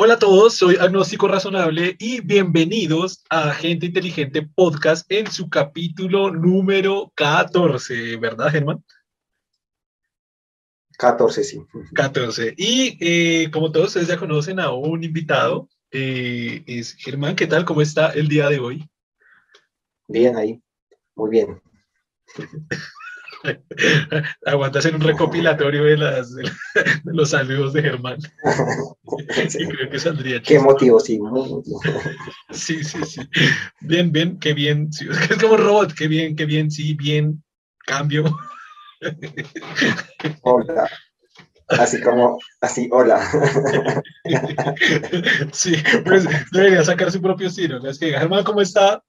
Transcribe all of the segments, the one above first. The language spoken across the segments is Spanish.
Hola a todos, soy Agnóstico Razonable y bienvenidos a Gente Inteligente Podcast en su capítulo número 14, ¿verdad, Germán? 14, sí. 14. Y eh, como todos ustedes ya conocen a un invitado, eh, es Germán. ¿Qué tal? ¿Cómo está el día de hoy? Bien, ahí. Muy bien. Aguanta hacer un recopilatorio de, las, de los saludos de Germán. Sí. creo que saldría Qué motivo, sí. Sí, sí, sí. Bien, bien, qué bien. Sí, es como robot, qué bien, qué bien, sí, bien. Cambio. Hola. Así como, así, hola. Sí, pues debería sacar su propio estilo. Es que, Germán, ¿cómo está?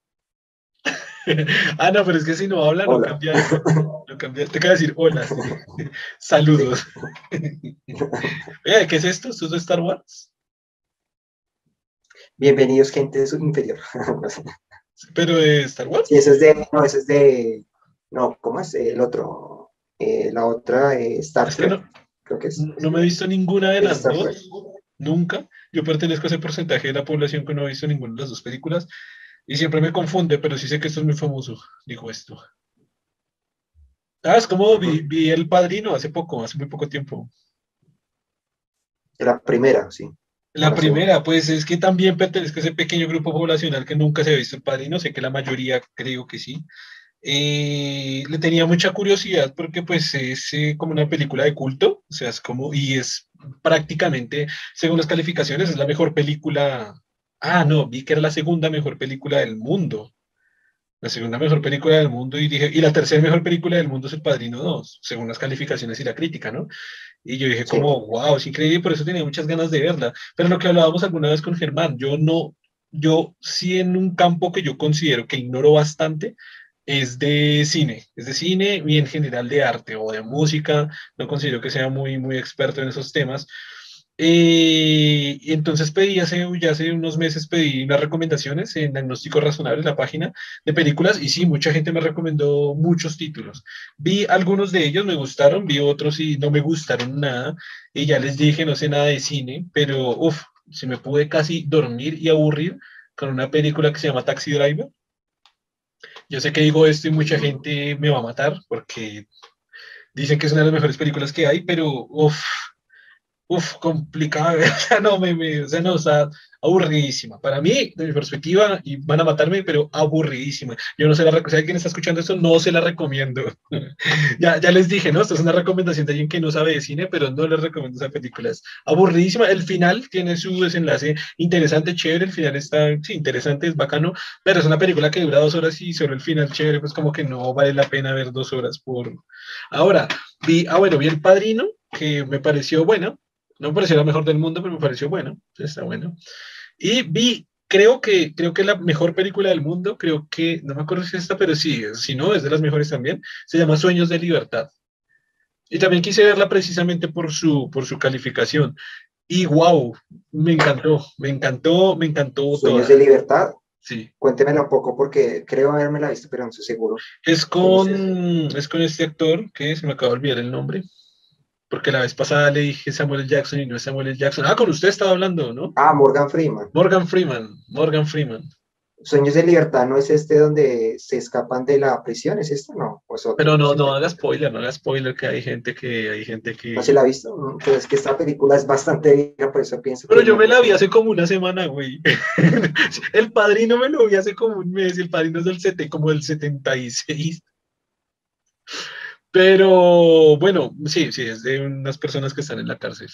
ah, no, pero es que si no habla, no cambia. Te de decir hola. Saludos. ¿qué es esto? ¿Esto es de Star Wars? Bienvenidos, gente de su inferior. ¿Pero de Star Wars? Sí, eso es de, no, eso es de, no, ¿cómo es? El otro, eh, la otra, eh, Star Trek. no, creo que es. No me he visto ninguna de las dos, nunca. Yo pertenezco a ese porcentaje de la población que no ha visto ninguna de las dos películas. Y siempre me confunde, pero sí sé que esto es muy famoso, dijo esto. Ah, es como vi, El Padrino hace poco, hace muy poco tiempo. La primera, sí. La primera, pues es que también pertenezco a ese pequeño grupo poblacional que nunca se ha visto El Padrino, sé que la mayoría creo que sí. Eh, le tenía mucha curiosidad porque pues es eh, como una película de culto, o sea, es como, y es prácticamente, según las calificaciones, es la mejor película ah, no, vi que era la segunda mejor película del mundo. La segunda mejor película del mundo y dije, y la tercera mejor película del mundo es El Padrino 2, según las calificaciones y la crítica, ¿no? Y yo dije como, wow, es increíble, por eso tenía muchas ganas de verla. Pero lo que hablábamos alguna vez con Germán, yo no, yo sí en un campo que yo considero que ignoro bastante, es de cine, es de cine y en general de arte o de música, no considero que sea muy, muy experto en esos temas, eh, entonces pedí hace, ya hace unos meses pedí unas recomendaciones en Diagnóstico Razonable, la página de películas, y sí, mucha gente me recomendó muchos títulos. Vi algunos de ellos, me gustaron, vi otros y no me gustaron nada, y ya les dije, no sé nada de cine, pero uff, se me pude casi dormir y aburrir con una película que se llama Taxi Driver. Yo sé que digo esto y mucha gente me va a matar porque dicen que es una de las mejores películas que hay, pero uff, uf, complicada, o sea, no, me, me, o sea, no, o sea, aburridísima. Para mí, de mi perspectiva, y van a matarme, pero aburridísima. Yo no se la si alguien está escuchando esto, no se la recomiendo. ya, ya les dije, ¿no? Esto es una recomendación de alguien que no sabe de cine, pero no les recomiendo esa película. Es aburridísima. El final tiene su desenlace interesante, chévere. El final está, sí, interesante, es bacano, pero es una película que dura dos horas y sobre el final chévere, pues como que no vale la pena ver dos horas por... Ahora, vi, ah, bueno, vi El Padrino, que me pareció bueno, no me pareció la mejor del mundo, pero me pareció bueno. Está bueno. Y vi, creo que, creo que la mejor película del mundo, creo que, no me acuerdo si es esta, pero sí, si no, es de las mejores también. Se llama Sueños de Libertad. Y también quise verla precisamente por su, por su calificación. Y wow, me encantó, me encantó, me encantó. Sueños de Libertad. Sí. Cuéntemela un poco porque creo haberme la visto, pero no estoy seguro. Es con, es con este actor que se me acaba de olvidar el nombre porque la vez pasada le dije Samuel Jackson y no es Samuel Jackson. Ah, con usted estaba hablando, ¿no? Ah, Morgan Freeman. Morgan Freeman, Morgan Freeman. Sueños de libertad no es este donde se escapan de la prisión, ¿es esto? No, pues Pero no, no haga spoiler, no haga spoiler que hay gente que hay gente que. No se la ha visto, pero es que esta película es bastante vieja, por eso pienso. Pero yo me la vi hace como una semana, güey. el padrino me lo vi hace como un mes, y el padrino es del 7, como del 76. Pero bueno, sí, sí, es de unas personas que están en la cárcel.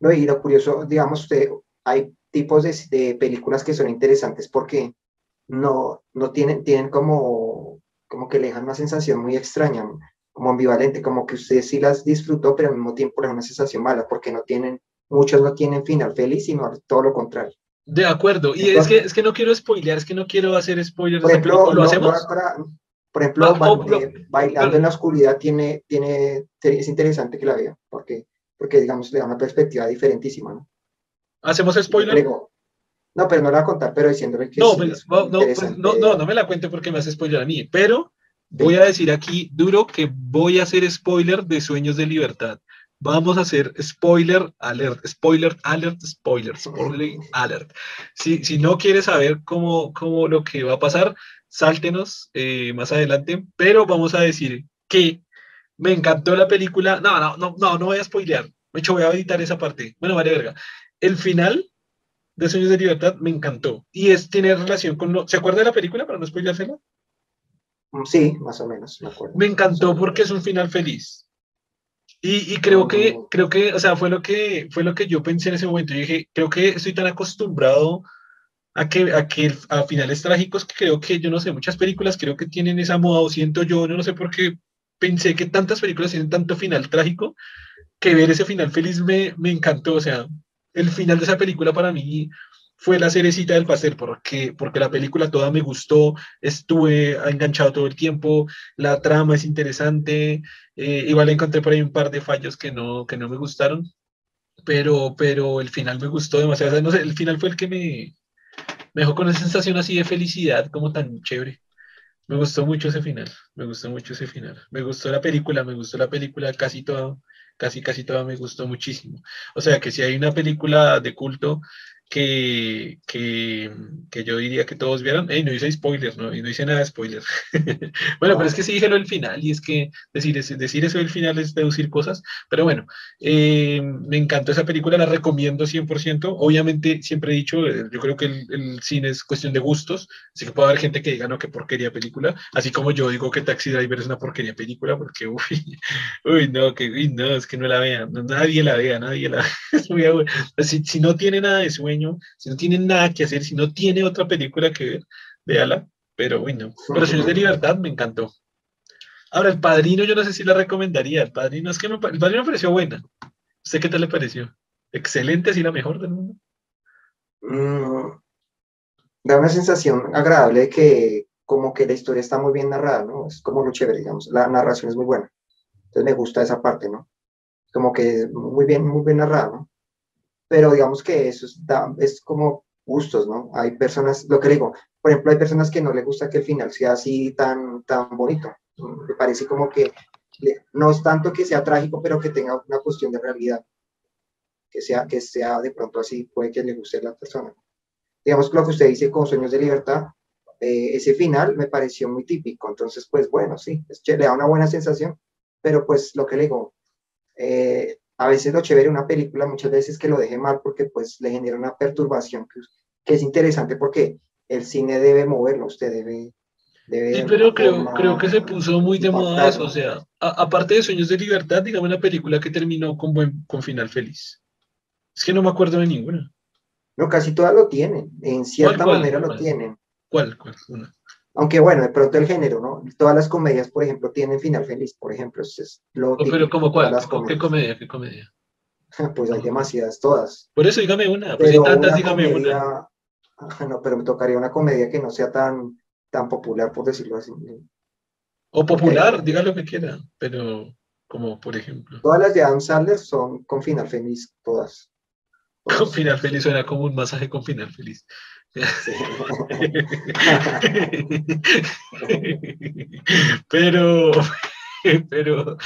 No, y lo curioso, digamos, usted, hay tipos de, películas que son interesantes porque no, no tienen, tienen como, como que le dejan una sensación muy extraña, como ambivalente, como que usted sí las disfrutó, pero al mismo tiempo le da una sensación mala, porque no tienen, muchos no tienen final feliz, sino todo lo contrario. De acuerdo, y es, que, es que no quiero spoilear, es que no quiero hacer spoilers. Por ejemplo, ¿lo hacemos? Por ejemplo, Bailando en la Oscuridad tiene, tiene, es interesante que la vea, porque, porque digamos, le da una perspectiva diferentísima, ¿no? ¿Hacemos spoiler? No, pero no la voy a contar, pero diciéndole que no, pues, no, pues, no, no, no, me la cuente porque me hace spoiler a mí, pero voy a decir aquí duro que voy a hacer spoiler de Sueños de Libertad. vamos a hacer spoiler alert, spoiler alert, spoiler, spoiler alert. Si, si no quieres saber cómo, cómo lo que va a pasar, sáltenos eh, más adelante, pero vamos a decir que me encantó la película. No, no, no, no, no voy a spoilear. De hecho, voy a editar esa parte. Bueno, vale, verga. El final de Sueños de Libertad me encantó. Y es, tiene relación con... Lo, ¿Se acuerda de la película para no spoileársela? Sí, más o menos, me acuerdo. Me encantó porque es un final feliz. Y, y creo que, creo que, o sea, fue lo que, fue lo que yo pensé en ese momento. Yo dije, creo que estoy tan acostumbrado a que, a que a finales trágicos que creo que, yo no sé, muchas películas creo que tienen esa moda, o siento yo, no, sé por qué pensé que tantas películas tienen tanto final trágico, que ver ese final feliz me, me encantó. O sea, el final de esa película para mí fue la cerecita del pastel, porque, porque la película toda me gustó, estuve enganchado todo el tiempo, la trama es interesante, eh, igual encontré por ahí un par de fallos que no, que no me gustaron, pero, pero el final me gustó demasiado, no sé, el final fue el que me, me dejó con una sensación así de felicidad, como tan chévere. Me gustó mucho ese final, me gustó mucho ese final. Me gustó la película, me gustó la película casi todo, casi casi toda me gustó muchísimo. O sea que si hay una película de culto que, que, que, yo diría que todos vieron. Hey, no hice spoilers, ¿no? Y no hice nada de spoilers. bueno, pero es que sí dije lo final, y es que decir, decir eso del final es deducir cosas. Pero bueno, eh, me encantó esa película, la recomiendo 100%. Obviamente, siempre he dicho, eh, yo creo que el, cine es cuestión de gustos, así que puede haber gente que diga, no, qué porquería película, así como yo digo que Taxi Driver es una porquería película, porque, uy, uy, no, que, no, es que no la vean, nadie la vea, nadie la muy si, si no tiene nada de sueño, si no tiene nada que hacer, si no tiene otra película que ver, véala. Pero bueno, pero Sueños de Libertad me encantó. Ahora, El Padrino yo no sé si la recomendaría. El Padrino es que me, el Padrino me pareció buena. ¿Usted qué tal le pareció? Excelente, así la mejor del mundo. Mm, da una sensación agradable de que como que la historia está muy bien narrada, ¿no? Es como lo chévere, digamos. La narración es muy buena. Entonces me gusta esa parte, ¿no? Como que muy bien, muy bien narrada, ¿no? Pero digamos que eso es, es como gustos, ¿no? Hay personas, lo que digo, por ejemplo, hay personas que no les gusta que el final sea así tan, tan bonito. Me parece como que no es tanto que sea trágico, pero que tenga una cuestión de realidad. Que sea, que sea de pronto así, puede que le guste a la persona. Digamos lo que usted dice con Sueños de Libertad, eh, ese final me pareció muy típico. Entonces, pues bueno, sí, es, le da una buena sensación, pero pues lo que le digo, eh, a veces lo chévere una película, muchas veces que lo deje mal porque pues le genera una perturbación que, que es interesante porque el cine debe moverlo, usted debe... debe sí, pero creo, creo que se puso muy de moda eso, o sea, aparte de Sueños de Libertad, digamos una película que terminó con, buen, con final feliz. Es que no me acuerdo de ninguna. No, casi todas lo tienen, en cierta manera lo tienen. ¿Cuál? ¿Cuál? Una. Aunque bueno, de pronto el género, ¿no? Todas las comedias, por ejemplo, tienen final feliz, por ejemplo. Es lo pero ¿cómo cuál? ¿Qué comedia? ¿Qué comedia? pues hay demasiadas, todas. Por eso dígame una, pues hay tantas, dígame una. No, pero me tocaría una comedia que no sea tan, tan popular, por decirlo así. O popular, diga lo que quiera, pero como por ejemplo. Todas las de Adam Sandler son con final feliz, todas. Con final feliz suena como un masaje con final feliz. pero, pero,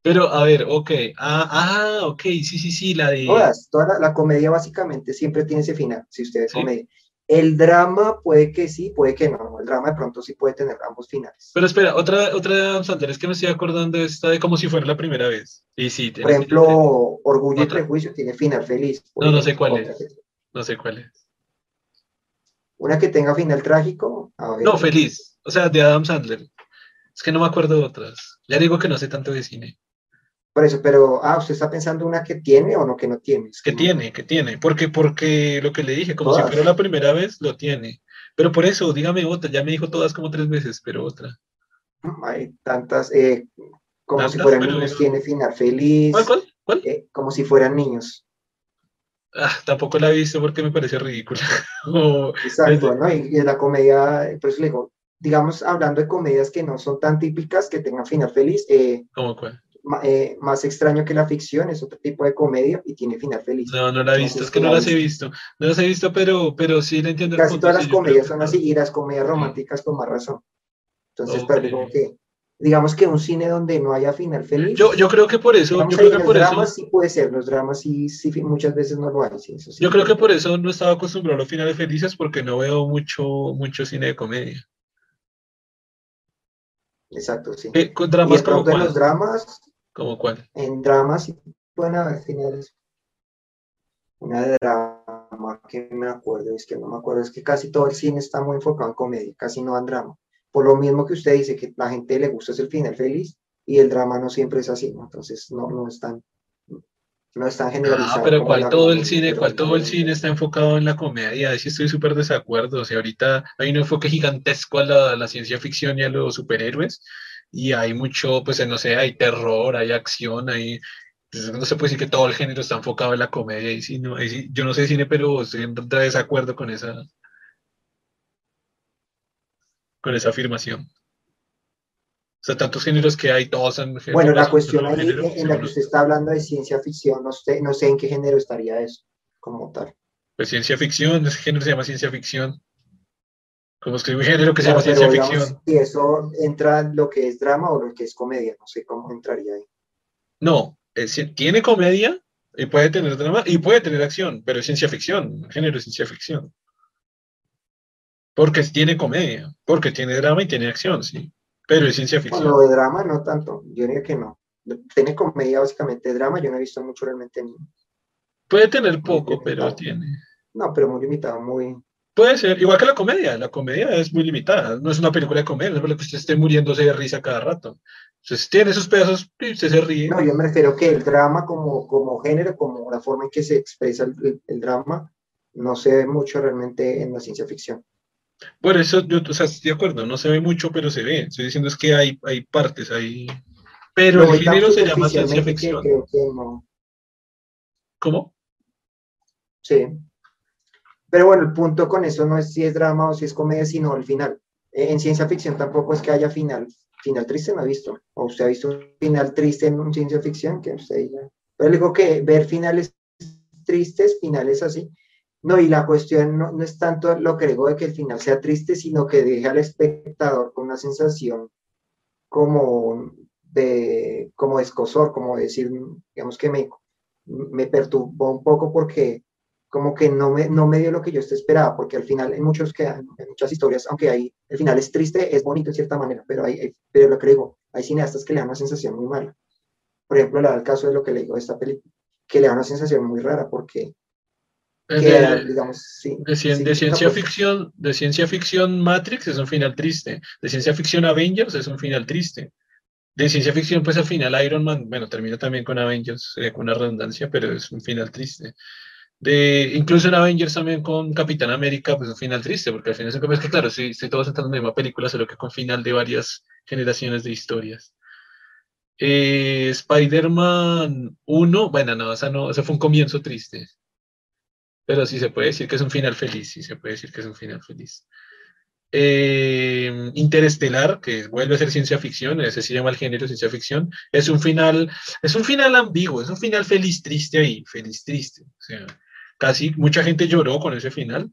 pero, a ver, ok. Ah, ah, ok, sí, sí, sí, la de. Todas, toda la, comedia básicamente siempre tiene ese final, si ustedes ¿Sí? El drama puede que sí, puede que no. El drama de pronto sí puede tener ambos finales. Pero espera, otra, otra Sander, es que me estoy acordando de esta de como si fuera la primera vez. Y sí, Por ejemplo, Orgullo y Prejuicio tiene final feliz. No, no sé cuál es. No sé cuál es. Una que tenga final trágico. No, feliz. O sea, de Adam Sandler. Es que no me acuerdo de otras. Ya digo que no sé tanto de cine. Por eso, pero, ah, ¿usted está pensando una que tiene o no que no tiene? que tiene, que tiene. Porque, porque lo que le dije, como si fuera la primera vez, lo tiene. Pero por eso, dígame otra. Ya me dijo todas como tres veces, pero otra. Hay tantas. Eh, como si fueran niños, tiene final feliz. ¿Cuál, cuál? ¿Cuál? Eh, como si fueran niños. Ah, tampoco la he visto porque me parece ridícula. Exacto, ¿no? Y, y, la comedia, por eso le digo, digamos, hablando de comedias que no son tan típicas, que tengan final feliz. Eh, ¿Cómo cuál? Eh, más extraño que la ficción, es otro tipo de comedia y tiene final feliz. No, no la he visto, es que no las he visto. No las he visto, pero, pero sí la entiendo. Casi todas las comedias son así y las comedias románticas con más razón. Entonces, okay. pero digo que digamos que un cine donde no haya final feliz. Yo, yo creo que por eso, yo creo que por los dramas sí puede ser, los dramas sí, sí muchas veces no lo hay. yo creo que por eso no estaba acostumbrado a los finales felices porque no veo mucho, mucho cine de comedia. Exacto, sí. ¿Con dramas como cuál? los dramas. ¿Como cuál? En dramas sí pueden haber finales. Una drama que me acuerdo, es que no me acuerdo, es que casi todo el cine está muy enfocado en comedia, casi no en drama. Por lo mismo que usted dice que la gente le gusta es el final feliz y el drama no siempre es así, ¿no? Entonces no, no están no están generalizados. Ah, pero cuál todo el cine, cuál todo el cine está enfocado en la comedia, ahí sí estoy súper desacuerdo. O sea, ahorita hay un enfoque gigantesco a la, la, ciencia ficción y a los superhéroes, y hay mucho, pues no sé, hay terror, hay acción, hay. Pues, no se puede decir que todo el género está enfocado en la comedia, y sí, no, yo no sé cine, pero estoy en desacuerdo con esa, con esa afirmación. O sea, tantos géneros que hay, todos en Bueno, la cuestión ahí en la que usted está hablando de ciencia ficción, no sé, no sé en qué género estaría eso, como tal. Pues ciencia ficción, ese género se llama ciencia ficción. Como escribe un género que se llama ciencia ficción. ¿Y eso entra en lo que es drama o lo que es comedia? No sé cómo entraría ahí. No, tiene comedia y puede tener drama y puede tener acción, pero es ciencia ficción, el género es ciencia ficción. Porque tiene comedia, porque tiene drama y tiene acción, sí. Pero es ciencia ficción. Bueno, de drama no tanto, yo diría que no. Tiene comedia básicamente, drama yo no he visto mucho realmente. Ni, Puede tener poco, pero tiene. No, pero muy limitado, muy... Puede ser, igual que la comedia, la comedia es muy limitada, no es una película de comedia, no es que usted esté muriéndose de risa cada rato. Entonces tiene sus pedazos y usted se ríe. No, yo me refiero que el drama como, como género, como la forma en que se expresa el drama, no se ve mucho realmente en la ciencia ficción. Bueno, eso yo, o sea, estoy de acuerdo, no se ve mucho, pero se ve. Estoy diciendo es que hay, hay partes, hay... Pero el género se llama ciencia ficción. ¿Cómo? Sí. Pero bueno, el punto con eso no es si es drama o si es comedia, sino el final. E, en ciencia ficción tampoco es que haya final. Final triste no ha visto. O usted ha visto un final triste en ciencia ficción, que usted ya... Pero digo que ver finales tristes, finales así, no, y la cuestión no, es tanto lo que digo de que el final sea triste, sino que deje al espectador con una sensación como de, como escosor, como decir, digamos que me, me perturbó un poco porque como que no me, no me dio lo que yo esperaba, porque al final en, muchos que, en muchas historias, aunque hay, el final es triste, es bonito en cierta manera, pero, hay, pero lo que digo, hay cineastas que le dan una sensación muy mala. Por ejemplo, el caso de lo que le digo de esta película, que le da una sensación muy rara, porque de, digamos, de, ciencia ficción, de ciencia ficción Matrix es un final triste, de ciencia ficción Avengers es un final triste, de ciencia ficción pues al final Iron Man, bueno, termina también con Avengers, sería con una redundancia, pero es un final triste. De, incluso en Avengers también con Capitán América, pues un final triste, porque al final es que, claro, sí, estoy todos entrando en la misma película, solo que con final de varias generaciones de historias. Eh, Spider-Man 1, bueno, no, esa no, ese fue un comienzo triste. Pero sí se puede decir que es un final feliz, sí se puede decir que es un final feliz. Eh, Interestelar, que vuelve a ser ciencia ficción, ese se llama el género ciencia ficción, es un final, es un final ambiguo, es un final feliz triste ahí, feliz triste. O sea, casi mucha gente lloró con ese final,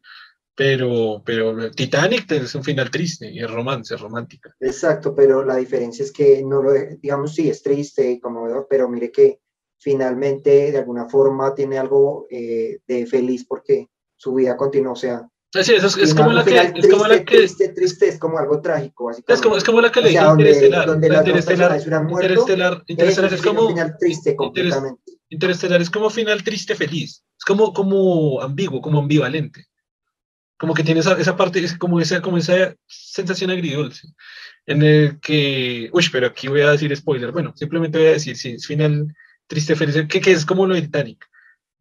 pero, pero Titanic es un final triste y es romance, es romántica. Exacto, pero la diferencia es que no lo, digamos, sí es triste y conmovedor, pero mire que finalmente de alguna forma tiene algo eh, de feliz porque su vida continúa, o sea... Sí, eso es, como la que... Es como la que triste, triste, es como algo trágico, Es como, es como la que le dije Interestelar. Donde, donde Interestelar, Interestelar, Interestelar es, como... final triste completamente. Interestelar es como final triste feliz. Es como, como ambiguo, como ambivalente. Como que tiene esa, esa parte, es como esa, como esa sensación agridulce. En el que... Uy, pero aquí voy a decir spoiler. Bueno, simplemente voy a decir, sí, es final triste, feliz, que, que, es como lo de Titanic.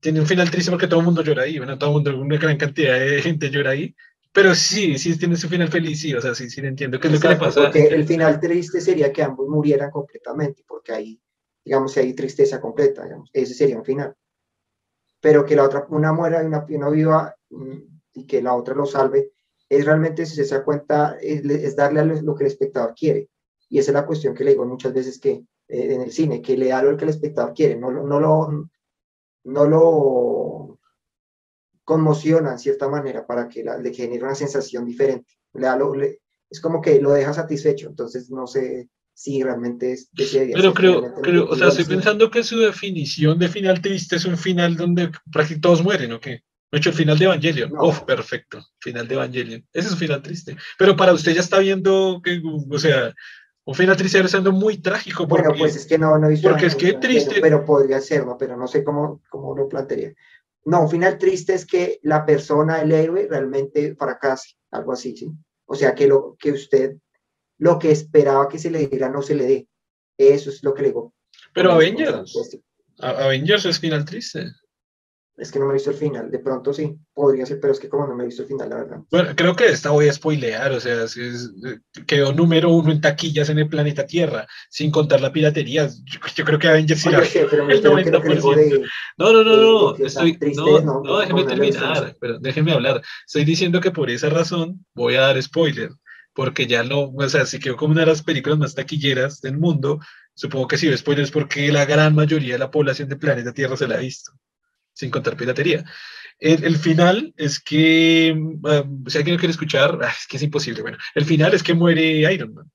Tiene un final triste porque todo el mundo llora ahí, bueno, todo el mundo, una gran cantidad de gente llora ahí, pero sí, sí tiene su final feliz, sí, o sea, sí, sí entiendo qué es lo que le pasa. Porque el final triste sería que ambos murieran completamente, porque ahí, digamos, hay tristeza completa, digamos, ese sería un final. Pero que la otra, una muera y una, una viva mm, y que la otra lo salve, es realmente, si se da cuenta, es, darle a lo que el espectador quiere. Y esa es la cuestión que le digo muchas veces que eh, en el cine, que le da lo que el espectador quiere, no, no, lo, no lo conmociona en cierta manera para que le genere una sensación diferente. Le da es como que lo deja satisfecho, entonces no sé, si realmente es Pero creo, creo o sea, estoy pensando que su definición de final triste es un final donde prácticamente todos mueren, ¿o qué? De hecho, el final de Evangelion. No. perfecto. Final de Evangelion. Ese es un final triste. Pero para usted ya está viendo que, o sea, un final triste siendo muy trágico. Porque, bueno, pues es que no, no visto. Porque es que triste. Pero, podría serlo, pero no sé cómo, cómo lo plantearía. No, un final triste es que la persona, el héroe, realmente fracase, algo así, ¿sí? O sea, que, lo, que usted lo que esperaba que se le diera no se le dé. Eso es lo que le digo. Pero Avengers. Avengers es final triste. Es que no me he visto el final, de pronto sí, podría ser, pero es que como no me he visto el final, la verdad. Bueno, creo que esta voy a spoilear, o sea, es, quedó número uno en taquillas en el planeta Tierra, sin contar la piratería. Yo, creo que Avengers sí el 90%. no, no, no, no, estoy, no, no, déjeme terminar, pero déjeme hablar. Estoy diciendo que por esa razón voy a dar spoiler, porque ya no, o sea, si quedó como una de las películas más taquilleras del mundo, supongo que si ve spoilers porque la gran mayoría de la población del planeta Tierra se la ha visto sin contar piratería. El, final es que, um, si alguien lo quiere escuchar, ah, es que es imposible. Bueno, el final es que muere Iron Man.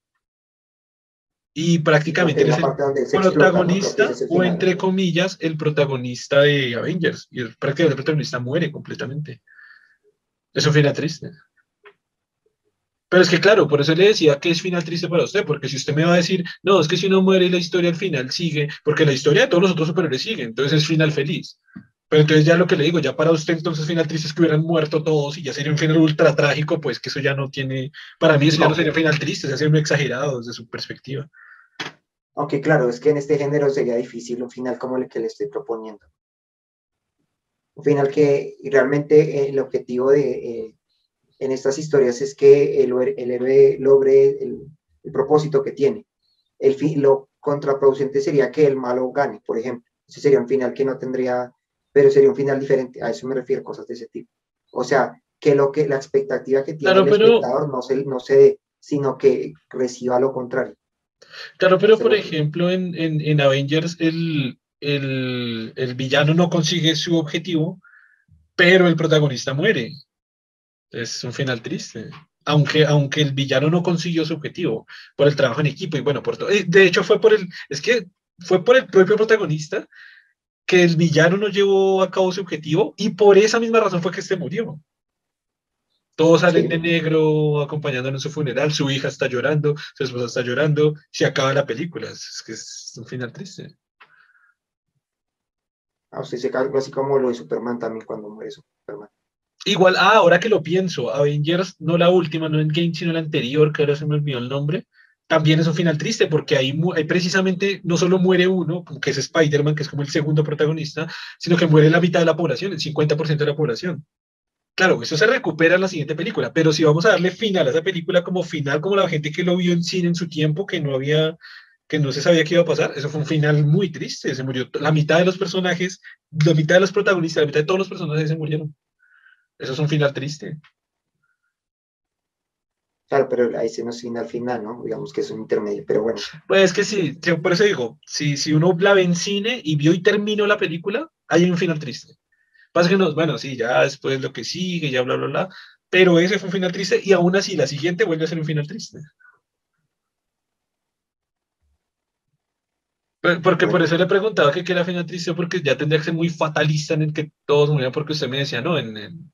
Y prácticamente es el protagonista, o entre comillas, el protagonista de Avengers. Y el, prácticamente el protagonista muere completamente. Es un final triste. Pero es que claro, por eso le decía que es final triste para usted, porque si usted me va a decir, no, es que si uno muere la historia al final sigue, porque la historia de todos los otros superhéroes sigue, entonces es final feliz. Pero entonces ya lo que le digo, ya para usted entonces final triste es que hubieran muerto todos y ya sería un final ultra trágico, pues que eso ya no tiene, para mí eso ya no sería final triste, sería muy exagerado desde su perspectiva. Aunque claro, es que en este género sería difícil un final como el que le estoy proponiendo. Un final que realmente el objetivo de eh, en estas historias es que el, el héroe logre el, el, propósito que tiene. El fin, lo contraproducente sería que el malo gane, por ejemplo. Ese sería un final que no tendría pero sería un final diferente. A eso me refiero, cosas de ese tipo. O sea, que lo que la expectativa que tiene el espectador no se, no se dé, sino que reciba lo contrario. Claro, pero por ejemplo, en, en, en Avengers el, el, el, villano no consigue su objetivo, pero el protagonista muere. Es un final triste. Aunque, aunque el villano no consiguió su objetivo por el trabajo en equipo y bueno, por todo. Eh, de hecho, fue por el, es que fue por el propio protagonista que el villano no llevó a cabo su objetivo y por esa misma razón fue que este murió. Todos salen de negro acompañándolo en su funeral, su hija está llorando, su esposa está llorando, se acaba la película. Es que es un final triste. Ah, usted se algo así como lo de Superman también cuando muere Superman. Igual, ah, ahora que lo pienso, Avengers, no la última, no en Game, sino la anterior, que ahora se me olvidó el nombre, también es un final triste porque ahí, precisamente no solo muere uno, que es Spider-Man, que es como el segundo protagonista, sino que muere la mitad de la población, el 50% de la población. Claro, eso se recupera en la siguiente película, pero si vamos a darle final a esa película como final, como la gente que lo vio en cine en su tiempo, que no había, que no se sabía qué iba a pasar, eso fue un final muy triste, se murió la mitad de los personajes, la mitad de los protagonistas, la mitad de todos los personajes se murieron. Eso es un final triste. Claro, pero ahí se nos final final, ¿no? Digamos que es un intermedio, pero bueno. Pues es que sí, por eso digo, si, si uno la ve en cine y vio y terminó la película, hay un final triste. Pasa que no, bueno, sí, ya después lo que sigue, ya bla, bla, bla, pero ese fue un final triste y aún así la siguiente vuelve a ser un final triste. Porque por eso le preguntaba que qué era final triste, porque ya tendría que ser muy fatalista en el que todos murieran, porque usted me decía, no, en, en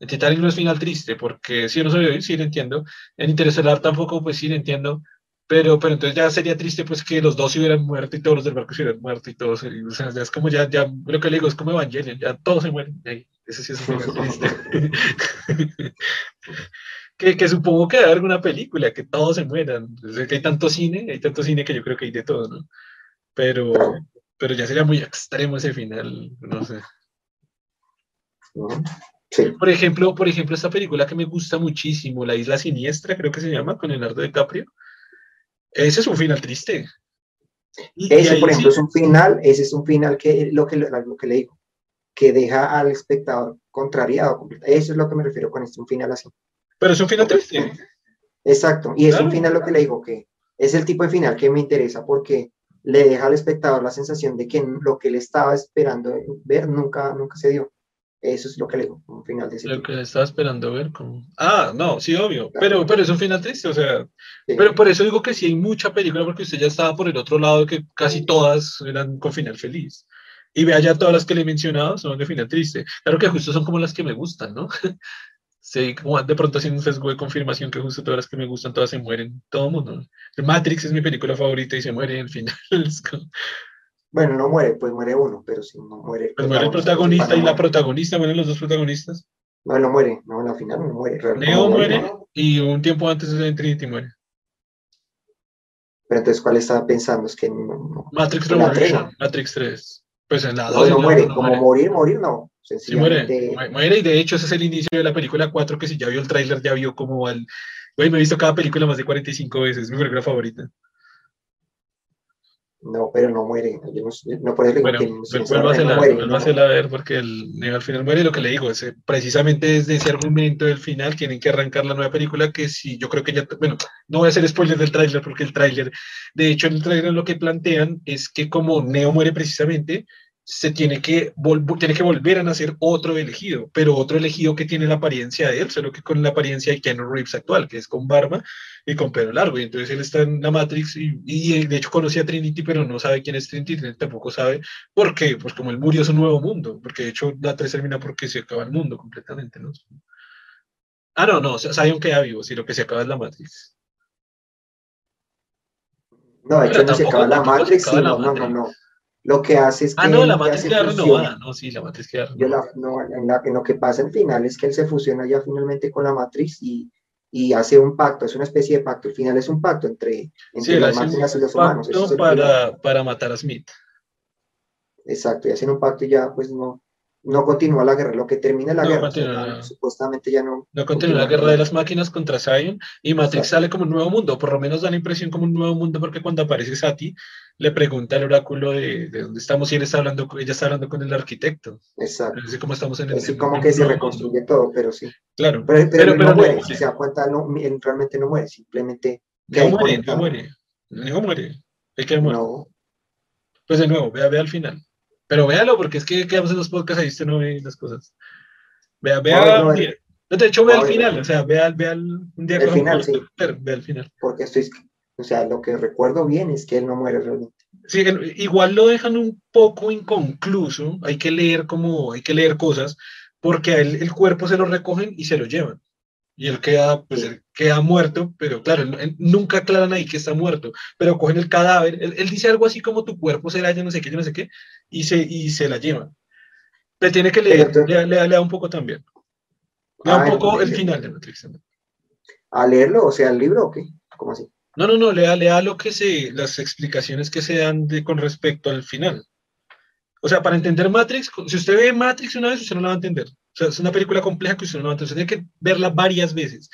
en Titanic no es final triste, porque si no soy sí lo entiendo. En Interestelar tampoco, pues sí lo entiendo. Pero, pero entonces ya sería triste pues que los dos se hubieran muerto y todos los del barco se hubieran muerto y todos. o sea, ya es como ya, ya, lo que le digo, es como Evangelion, ya todos se mueren. Eso sí es final triste. que, que, supongo que hay alguna película, que todos se mueran. que hay tanto cine, hay tanto cine que yo creo que hay de todo, ¿no? Pero, pero ya sería muy extremo ese final, no sé. Por ejemplo, por ejemplo, esta película que me gusta muchísimo, La Isla Siniestra, creo que se llama, con Leonardo DiCaprio. Ese es un final triste. ese, por ejemplo, es un final, ese es un final que lo que, lo que le digo, que deja al espectador contrariado. Eso es lo que me refiero con este, un final así. Pero es un final triste. Exacto, y es un final lo que le digo, que es el tipo de final que me interesa porque le deja al espectador la sensación de que lo que él estaba esperando ver nunca, nunca se dio Eso es lo que le digo, un final de Lo que estaba esperando ver. Ah, no, sí, obvio. Pero, pero es un final triste, o sea... Sí. Pero por eso digo que sí hay mucha película, porque usted ya estaba por el otro lado, que casi todas eran con final feliz. Y vea ya todas las que le he mencionado son de final triste. Claro que justo son como las que me gustan, ¿no? Sí, como de pronto haciendo un sesgo de confirmación que justo todas las que me gustan, todas se mueren, todo el mundo. Matrix es mi película favorita y se muere al final. Bueno, no muere, pues muere uno, pero si no muere. Pues muere el protagonista y la protagonista, mueren los dos protagonistas. No, no muere, no, en la final no muere. realmente Neo no muere y un tiempo antes de Trinity muere. Pero entonces, ¿cuál estaba pensando? Es que no, Matrix Revolution, Matrix 3. Pues en la no, 2 no muere, como muere. morir, morir, no. Sí muere, muere y de hecho ese es el inicio de la película 4 que si ya vio el tráiler ya vio como al... Güey, me he visto cada película más de 45 veces, es mi película favorita. No, pero no muere. Yo no, no por eso digo Bueno, que no, pues vuelvo a no muere, vuelvo no a ver porque el Neo al final muere y lo que le digo, es, precisamente desde ese argumento del final tienen que arrancar la nueva película que si yo creo que ya, bueno, no voy a hacer spoilers del tráiler porque el tráiler, de hecho en el tráiler lo que plantean es que como Neo muere precisamente, se tiene que, tiene que volver a nacer otro elegido, pero otro elegido que tiene la apariencia de él, solo que con la apariencia de Keanu Reeves actual, que es con barba y con pelo largo, y entonces él está en la Matrix y, y de hecho conoce a Trinity, pero no sabe quién es Trinity, Trinity tampoco sabe ¿Por qué? Pues como el murió es un nuevo mundo, porque de hecho la 3 termina porque se acaba el mundo completamente, ¿no? Ah, no, no, Zion queda vivo, si lo que se acaba es la Matrix. No, de hecho no se acaba la Matrix, no, no, no. Lo que hace es que Ah, no, la se queda renovada, no, sí, la Matrix queda Yo renovada. la, no, en, la- en lo que pasa al final es que él se fusiona ya finalmente con la Matrix y, y hace un pacto, es una especie de pacto. El final es un pacto entre, entre Sí, las máquinas y los humanos. ese es pacto el final. para, para matar a Smith. Exacto, y hacen un pacto y ya pues no, no continúa la guerra. Lo que termina la No guerra, continúa, no. supuestamente ya no. No continúa la guerra de las máquinas contra Zion y Matrix Exacto. sale como un nuevo mundo, por lo menos da la impresión como un nuevo mundo porque cuando aparece Sati le pregunta al oráculo de, de dónde estamos y él está hablando, ella está hablando con el arquitecto. Exacto. Así como estamos en el Así en como un que se reconstruye mundo. todo, pero sí. Claro. Pero, pero, Pero- él pero no muere, muere. si se da cuenta, no, él realmente no muere, simplemente ahí muere, conectado. muere. Neo muere. Muerto. no. Pues de nuevo, vea, vea al final. Pero véalo, porque es que quedamos en los podcasts ahí, usted no ve las cosas. Vea, vea. No, no. No, de hecho, vea no, al no. final, o sea, vea, vea el, un día El final, sí. vea al final. porque estoy, o sea, lo que recuerdo bien es que él no muere realmente. Sí, igual lo dejan un poco inconcluso, hay que leer como, hay que leer cosas, porque a él el cuerpo se lo recogen y se lo llevan. Y él queda, pues Sí. él queda muerto, pero claro, él- él- nunca aclaran ahí que está muerto, pero cogen el cadáver, él, él dice algo así como tu cuerpo será ya no sé qué, yo no sé qué, y se, y se la llevan. Pero tiene que leer, entonces- lea, lea- lea un poco también. Ah, un poco el el- final de Matrix también. ¿A leerlo? O sea, el libro o qué? ¿Cómo así? No, no, no, lea, lea lo que se, las explicaciones que se dan de, con respecto al final. O sea, para entender Matrix, si usted ve Matrix una vez, usted no la va a entender. O sea, es una película compleja que usted no va a entender. Usted tiene que verla varias veces.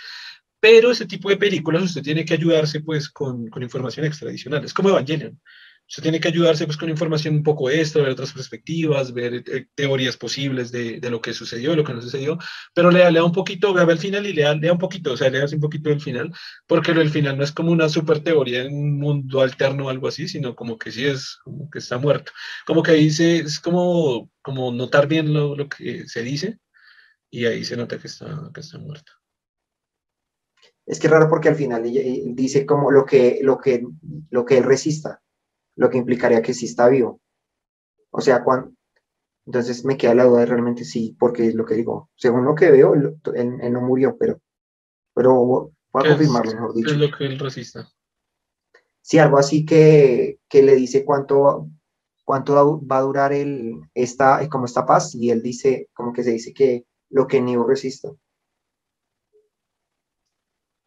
Pero ese tipo de películas usted tiene que ayudarse pues con, con información extra adicional. Es como Evangelion. Usted tiene que ayudarse pues con información un poco extra, ver otras perspectivas, ver eh, teorías posibles de, de lo que sucedió, lo que no sucedió. Pero lea, lea un poquito, vea el final y lea, lea un poquito, o sea, lea un poquito del final, porque lo del final no es como una super teoría en un mundo alterno o algo así, sino como que sí es, como que está muerto. Como que ahí se, es como, como notar bien lo, lo que se dice y ahí se nota que está, que está muerto. Es que es raro porque al final ella dice como lo que, lo que, lo que él resista, lo que implicaría que sí está vivo. O sea, cuando, entonces me queda la duda de realmente sí, porque es lo que digo, según lo que veo, él, no murió, pero, pero voy a ¿Qué es- confirmarlo, mejor ¿Qué dicho. es lo que él resista? Sí, algo así que, que le dice cuánto, cuánto va a durar el, esta, como esta paz, y él dice, como que se dice que lo que Neo resista.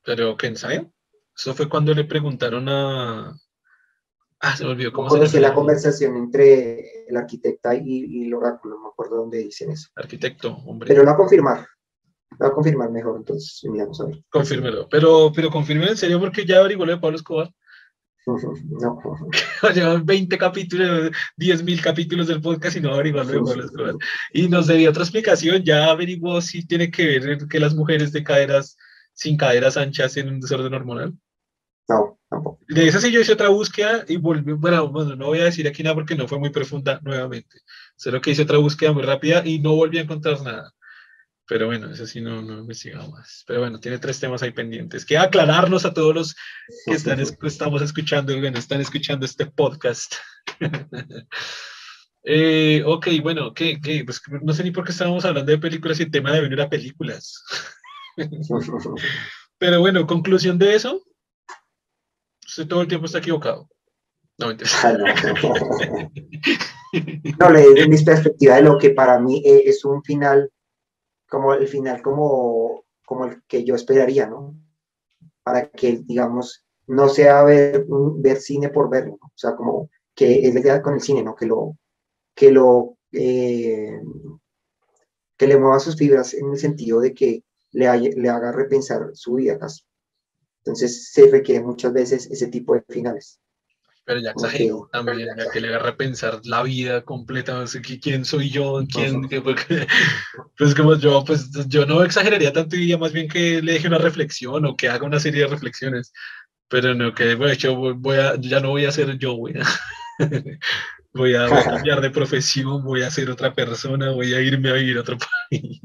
¿Pero qué ensayo? Eso fue cuando le preguntaron a... Ah, se me olvidó cómo se conocí la conversación entre el arquitecta y, y el oráculo, no me acuerdo dónde dicen eso. Arquitecto, hombre. Pero lo va a confirmar. Lo va a confirmar mejor, entonces miramos a ver. Confírmelo. Pero, pero confírmelo en serio porque ya averiguó lo de Pablo Escobar. No. Llevan 20 capítulos, 10 mil capítulos del podcast y no averiguó lo de Pablo Escobar. Y nos debía otra explicación. Ya averiguó si tiene que ver que las mujeres de caderas sin caderas anchas tienen un desorden hormonal. No, tampoco. De esa sí yo hice otra búsqueda y volví, bueno, bueno, no voy a decir aquí nada porque no fue muy profunda nuevamente. Solo que hice otra búsqueda muy rápida y no volví a encontrar nada. Pero bueno, eso sí no, no investigado más. Pero bueno, tiene tres temas ahí pendientes. Que aclararnos a todos los que están, estamos escuchando, bueno, están escuchando este podcast. eh, ok, bueno, ¿qué, qué? Pues no sé ni por qué estábamos hablando de películas y el tema de venir a películas. Pero bueno, conclusión de eso. Todo el tiempo está equivocado. No, me no, le doy mi perspectiva de lo que para mí e, es un final como el final como, como el que yo esperaría, ¿no? Para que, digamos, no sea ver, ver cine por verlo, o sea, como que es la idea con el cine, ¿no? Que lo, que lo, eh, que le mueva sus fibras en el sentido de que le, le haga repensar su vida casi. Entonces se requiere muchas veces ese tipo de finales. Pero ya exageró también, ya que le haga repensar la vida completa, quién soy yo, quién, pues como yo, pues yo no exageraría tanto, diría más bien que le deje una reflexión o que haga una serie de reflexiones, pero no, que bueno, yo voy a, ya no voy a ser yo, voy a, voy a cambiar de profesión, voy a ser otra persona, voy a irme a vivir a otro país.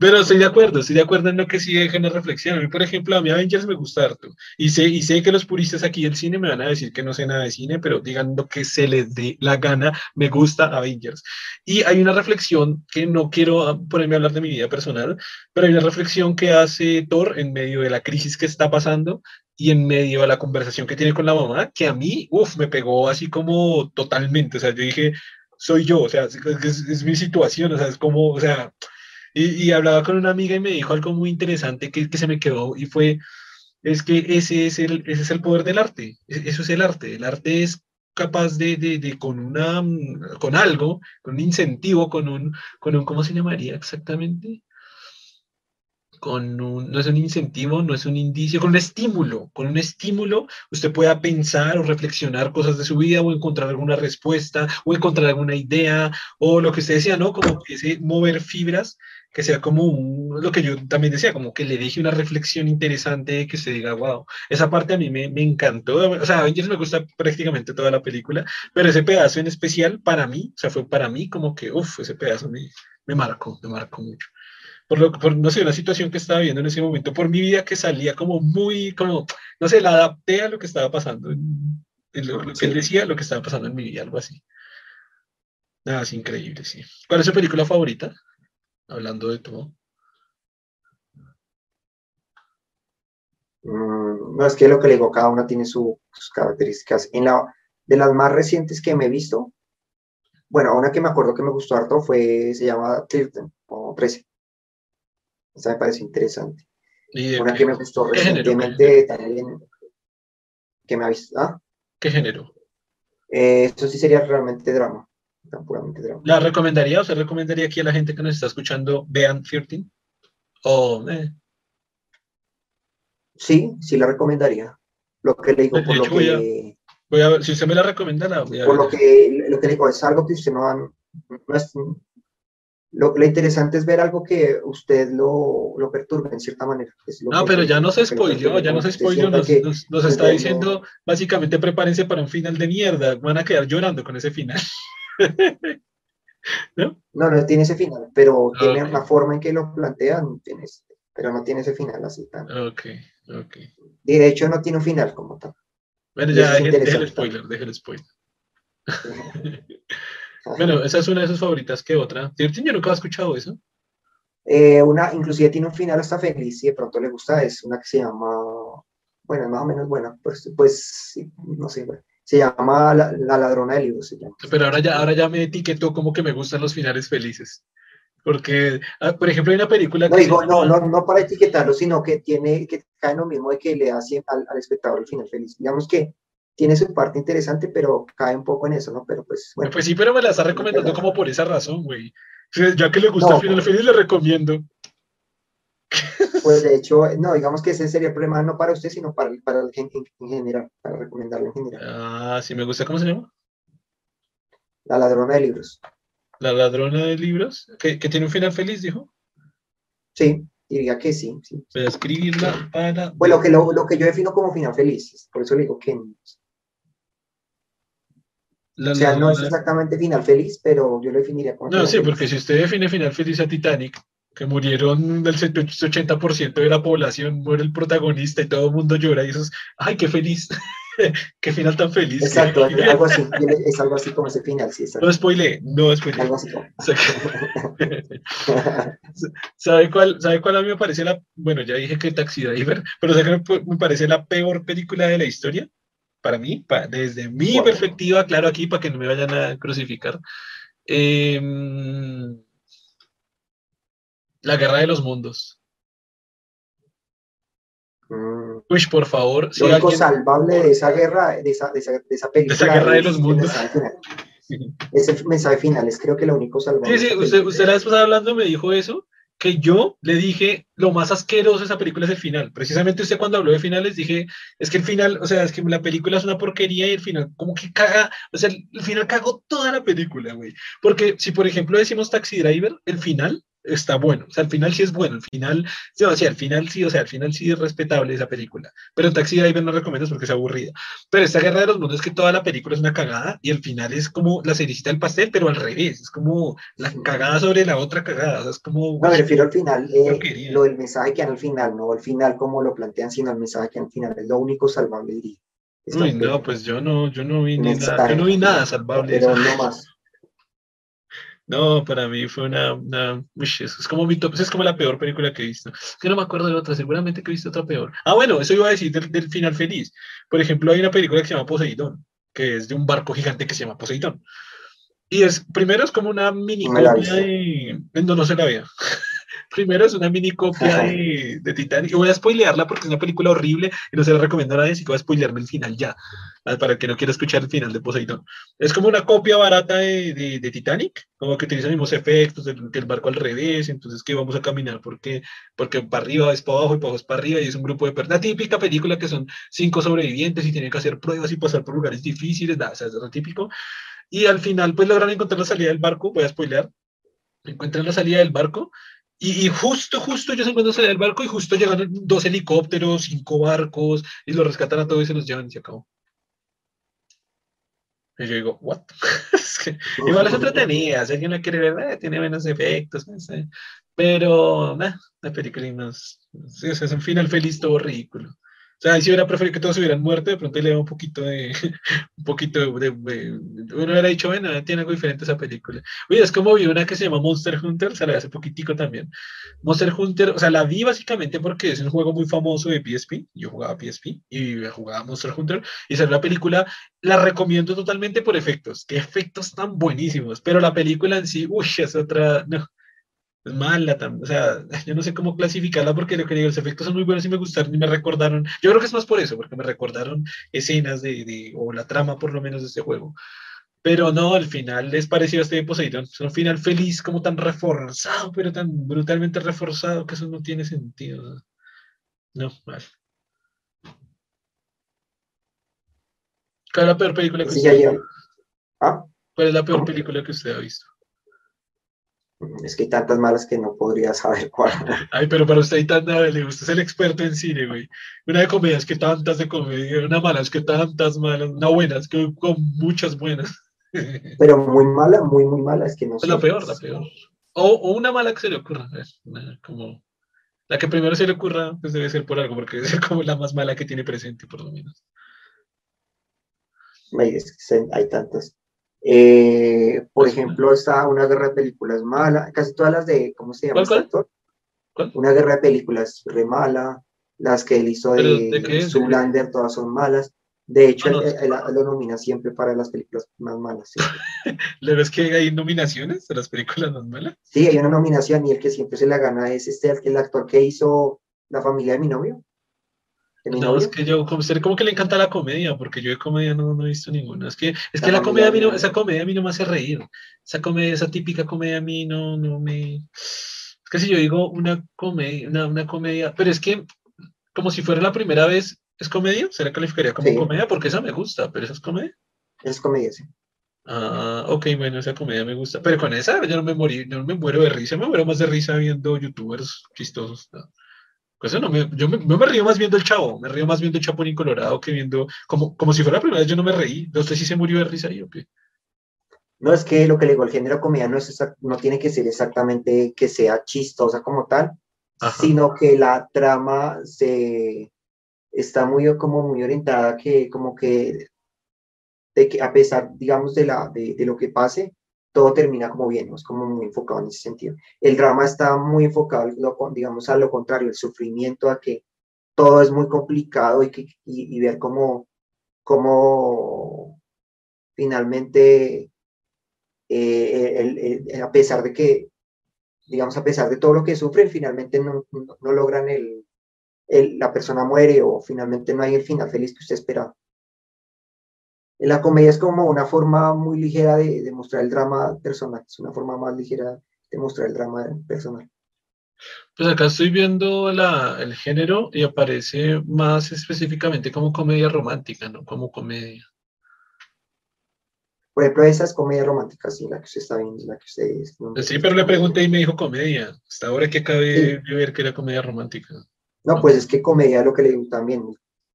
Pero estoy de acuerdo, estoy de acuerdo en lo que sí deja reflexión. A mí, por ejemplo, a mí Avengers me gusta harto. Y sé, y sé que los puristas aquí del cine me van a decir que no sé nada de cine, pero digan lo que se les dé la gana, me gusta Avengers. Y hay una reflexión que no quiero ponerme a hablar de mi vida personal, pero hay una reflexión que hace Thor en medio de la crisis que está pasando y en medio de la conversación que tiene con la mamá, que a mí, uff, me pegó así como totalmente. O sea, yo dije, soy yo, o sea, es, es mi situación, o sea, es como, o sea y, hablaba con una amiga y me dijo algo muy interesante que, que se me quedó y fue, es que ese es, el, ese es el poder del arte, e, eso es el arte, el arte es capaz de, de, de, con una con algo, con un incentivo, con un, con un ¿cómo se llamaría exactamente? Con un, no es un incentivo, no es un indicio, con un estímulo, con un estímulo usted pueda pensar o reflexionar cosas de su vida o encontrar alguna respuesta o encontrar alguna idea o lo que usted decía, ¿no? Como que ese mover fibras que sea como un, lo que yo también decía, como que le deje una reflexión interesante, que se diga, wow, esa parte a mí me, me encantó, o sea, Avengers me gusta prácticamente toda la película, pero ese pedazo en especial para mí, o sea, fue para mí como que, uff, ese pedazo me, me marcó, me marcó mucho. Por, lo, por, no sé, una situación que estaba viendo en ese momento, por mi vida que salía como muy, como, no sé, la adapté a lo que estaba pasando, en, lo, que él decía, lo que estaba pasando en mi vida, algo así. Nada, es increíble, sí. ¿Cuál es su película favorita? Hablando de todo? Mm, no, es que lo que le digo, cada una tiene sus características. En la, de las más recientes que me he visto, bueno, una que me acuerdo que me gustó harto fue, se llama Clifton, o 13. Esa me parece interesante. una que me gustó recientemente también, que me ha visto, ¿ah? ¿Qué género? Eh, eso sí sería realmente drama. ¿La recomendaría o se recomendaría aquí a la gente que nos está escuchando vean 13? ¿O, eh? Sí, sí la recomendaría. Lo que le digo, por lo que... Voy a, ver, si usted me la recomienda, la voy a Por lo que, lo que le digo, es algo que usted no, no es, lo, lo, interesante es ver algo que usted lo, lo perturbe en cierta manera. No, pero ya no se spoiló, ya no se spoiló, nos, nos, está diciendo, básicamente prepárense para un final de mierda, van a quedar llorando con ese final. ¿No? ¿No? tiene ese final, pero tiene una forma en que lo plantean, tiene, pero no tiene ese final así tan. Ok, ok. Y de hecho no tiene un final como tal. Bueno, ya, deje, el spoiler, deje el spoiler. bueno, esa es una de sus favoritas, ¿qué otra? Yo nunca he escuchado eso. Eh, una, inclusive tiene un final hasta feliz y de pronto le gusta, es una que se llama, bueno, más o menos buena, pues, pues no sé, bueno. Se llama La, ladrona de libros. Se llama. Pero ahora ya, ahora ya me etiquetó como que me gustan los finales felices. Porque, ah, por ejemplo, hay una película que. No, no, no, no para etiquetarlo, sino que tiene que cae en lo mismo de que le hace al, al espectador el final feliz. Digamos que tiene su parte interesante, pero cae un poco en eso, ¿no? Pero pues. Bueno, pues sí, pero me la está recomendando como por esa razón, güey. Ya que le gusta el final feliz, le recomiendo. Pues de hecho, no, digamos que ese sería el problema no para usted, sino para, para el gente en general, para recomendarlo en general. Ah, sí me gusta, ¿cómo se llama? La ladrona de libros. La ladrona de libros, que, tiene un final feliz, dijo. Sí, diría que sí. sí. Voy a escribirla para... Bueno, que lo, lo, que yo defino como final feliz, por eso le digo que... o sea, no es exactamente final feliz, pero yo lo definiría como. No, sí, porque si usted define final feliz a Titanic, que murieron del 80% de la población, muere el protagonista y todo el mundo llora y eso es, ay, qué feliz. qué final tan feliz. Exacto, algo así, es algo así como ese final, sí. No spoile, no spoile. Algo así como. ¿Sabe cuál, ¿Sabe cuál a mí me parece la, bueno, ya dije que Taxi Driver, pero ¿sabe que me parece la peor película de la historia? Para mí, desde mi perspectiva, claro aquí, para que no me vayan a crucificar. Em, la Guerra de los Mundos. Mm. Uy, por favor. Lo único salvable de esa guerra, de esa, de esa, de esa película. De esa guerra de los mundos. Es el mensaje final, es creo que lo único salvable. Sí, sí, usted, usted la vez pasada hablando me dijo eso, que yo le dije, lo más asqueroso de esa película es el final. Precisamente usted cuando habló de finales dije, es que el final, o sea, es que la película es una porquería y el final como que caga, o sea, el final cagó toda la película, güey. Porque si por ejemplo decimos Taxi Driver, el final está bueno. O sea, al final sí es bueno. Al final, sí, o sea, al final sí, o sea, al final sí es respetable esa película. Pero Taxi Driver no recomiendo porque es aburrida. Pero esta Guerra de los Mundos es que toda la película es una cagada y al final es como la cericita del pastel, pero al revés. Es como la cagada sobre la otra cagada. O sea, es como. No, me refiero al final, eh, lo del mensaje que hay al final, no el final como lo plantean, sino el mensaje que al final es lo único salvable, diría. Uy, no, pues yo no, yo no vi nada, yo no vi nada salvable. Pero no más. No, para mí fue una, una es como mi top, es como la peor película que he visto. que no me acuerdo de otra, seguramente que he visto otra peor. Ah, bueno, eso iba a decir del, final feliz. Por ejemplo, hay una película que se llama Poseidón, que es de un barco gigante que se llama Poseidón. Y es, primero es como una mini copia de... No, no se la vea. Primero es una mini copia de, de, Titanic. Y voy a spoilearla porque es una película horrible y no se la recomiendo a nadie, así que voy a spoilearme el final ya, ah, para el que no quiera escuchar el final de Poseidón. Es como una copia barata de, de, Titanic, como que utiliza los mismos efectos, el, el, barco al revés, entonces que vamos a caminar porque, porque para arriba es para abajo y para abajo es para arriba y es un grupo de personas. Típica película que son cinco sobrevivientes y tienen que hacer pruebas y pasar por lugares difíciles, nada, o sea, es lo típico. Y al final, pues logran encontrar la salida del barco, voy a spoilear, encuentran la salida del barco y, justo, justo ellos encuentran del barco y justo llegan dos helicópteros, cinco barcos, y los rescatan a todos y se los llevan y se acabó. Y yo digo, ¿what? es que, igual es entretenida, si alguien la quiere ver, eh, tiene menos efectos, no sé. Pero, nah, la película no es, es un final feliz, todo ridículo. O sea, si hubiera preferido que todos hubieran muerto, de pronto le da un poquito de, un poquito de, uno hubiera dicho, bueno, tiene algo diferente esa película. Oye, es como vi una que se llama Monster Hunter, se la vi hace poquitico también. Monster Hunter, o sea, la vi básicamente porque es un juego muy famoso de PSP, yo jugaba PSP y jugaba Monster Hunter, y salió la película, la recomiendo totalmente por efectos, qué efectos tan buenísimos, pero la película en sí, uy, es otra, no, es mala, o sea, yo no sé cómo clasificarla porque lo que digo, los efectos son muy buenos y me gustaron y me recordaron, yo creo que es más por eso, porque me recordaron escenas de, de o la trama por lo menos de este juego. Pero no, al final es parecido a este de Poseidon, es un final feliz, como tan reforzado, pero tan brutalmente reforzado que eso no tiene sentido. No, mal. ¿Cuál es la peor película que usted ha visto? ¿Ah? ¿Cuál es la peor película que usted ha visto? Es que hay tantas malas que no podría saber cuál. Ay, pero para usted hay tantas, le gusta ser el experto en cine, güey. Una de comedia es que tantas de comedia, una mala es que tantas malas, una buena es que con muchas buenas. Pero muy mala, muy, muy mala es que no sé. La peor, la peor. O, una mala que se le ocurra, como la que primero se le ocurra, pues debe ser por algo, porque ser como la más mala que tiene presente, por lo menos. Hay tantas. Eh, por ejemplo, está una guerra de películas mala, casi todas las de, ¿cómo se llama este actor? Una guerra de películas re mala, las que él hizo de, de Zoolander, todas son malas. De hecho, ah, él, lo nomina siempre para las películas más malas. ¿Le ves que hay nominaciones de las películas más malas? Sí, hay una nominación y el que siempre se la gana es este, el actor que hizo La familia de mi novio. No, es que yo, como, como que le encanta la comedia, porque yo de comedia no, no he visto ninguna. Es que, es que la comedia, a mí no, esa comedia a mí no me hace reír. Esa comedia, esa típica comedia a mí no, no me... Es que si yo digo una comedia, una, una comedia, pero es que como si fuera la primera vez, ¿es comedia? ¿Se la calificaría como comedia? Porque esa me gusta, pero esa es comedia. Es comedia, sí. Ah, ok, bueno, esa comedia me gusta. Pero con esa yo no me morí, no me muero de risa, me muero más de risa viendo youtubers chistosos. ¿no? Pues no me, yo me, me, río más viendo el chavo, me río más viendo Chapulín Colorado que viendo, como, como si fuera la primera vez yo no me reí. No sé si se murió de risa ahí o qué. No es que lo que le digo, el género comedia no, es no tiene que ser exactamente que sea chistosa como tal, sino que la trama se está muy como muy orientada que como que de que a pesar digamos de la de, de lo que pase todo termina como bien, ¿no? es como muy enfocado en ese sentido. El drama está muy enfocado, digamos, a lo contrario, el sufrimiento, a que todo es muy complicado y, que, y, ver cómo, cómo finalmente, eh, a pesar de que, digamos, a pesar de todo lo que sufren, finalmente no, no, logran el, la persona muere o finalmente no hay el final feliz que usted esperaba la comedia es como una forma muy ligera de, mostrar el drama personal, es una forma más ligera de mostrar el drama personal. Pues acá estoy viendo la, el género y aparece más específicamente como comedia romántica, ¿no? Como comedia. Por ejemplo, esa es comedia romántica, sí, la que usted está viendo, la que usted... sí, pero le pregunté y me dijo comedia. Hasta ahora que acabé de ver que era comedia romántica. No, pues es que comedia es lo que le digo también.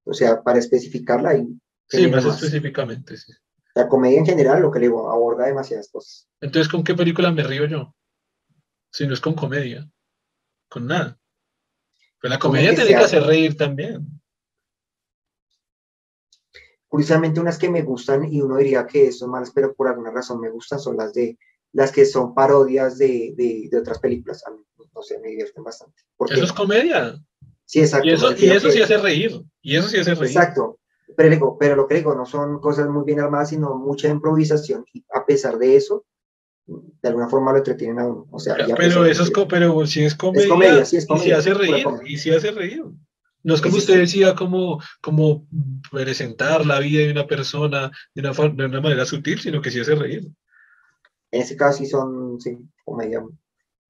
O sea, para especificarla y Sí, más, específicamente, sí. La comedia en general, lo que le digo, aborda demasiadas cosas. Entonces, ¿con qué película me río yo? Si no es con comedia. Con nada. Pero la comedia tiene que hacer reír también. Curiosamente, unas que me gustan, y uno diría que son malas, pero por alguna razón me gustan, son las de las que son parodias de, de, otras películas. A mí, no sé, me divierten bastante. Eso es comedia. Sí, exacto. Y eso, y eso sí hace reír. Y eso sí hace reír. Exacto. Pero, pero lo que digo, no son cosas muy bien armadas, sino mucha improvisación. Y a pesar de eso, de alguna forma lo entretienen a uno. O sea, pero eso es, pero si es comedia, es comedia, sí es comedia, y si hace reír, y si hace reír. No es como usted decía, como, como presentar la vida de una persona de una, de una manera sutil, sino que sí hace reír. En ese caso sí son, sí, comedia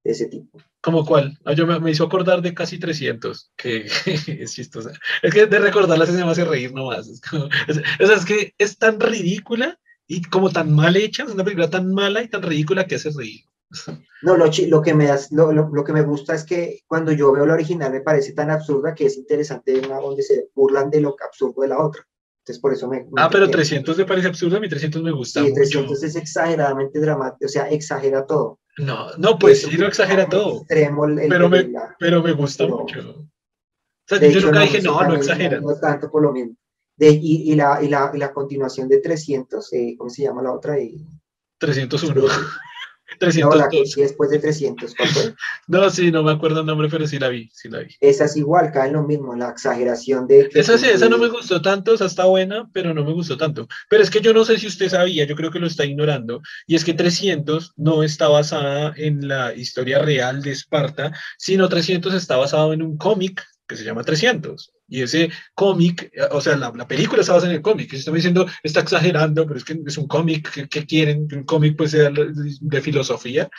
ese tipo. ¿Cómo cuál? Yo me, hizo acordar de casi 300, que es chistosa. Es que de recordarla se me hace reír nomás. Es o sea, es que es tan ridícula y como tan mal hecha, es una película tan mala y tan ridícula que hace reír. No, lo, lo que me lo, lo, que me gusta es que cuando yo veo la original me parece tan absurda que es interesante una donde se burlan de lo absurdo de la otra. Entonces por eso me... ah, pero 300 me parece absurdo, a mí 300 me gusta. Sí, 300 es exageradamente dramático, o sea, exagera todo. No, no, pues sí lo exagera todo. pero, me, pero me gusta mucho. O sea, yo nunca dije, no, no exagera. No, tanto por lo mismo. De, y, y, la, y, la, y la continuación de 300, eh, ¿cómo se llama la otra? Y, 301. 302. No, después de 300. no, sí, no me acuerdo el nombre, pero sí la vi, sí la vi. Esa es igual, cae lo mismo, la exageración de... esa sí, esa no me gustó tanto, esa está buena, pero no me gustó tanto. Pero es que yo no sé si usted sabía, yo creo que lo está ignorando, y es que 300 no está basada en la historia real de Esparta, sino 300 está basado en un cómic que se llama 300. Y ese cómic, o sea, la, la, película está basada en el cómic. Y estoy diciendo, está exagerando, pero es que es un cómic que, quieren que un cómic pues sea de filosofía.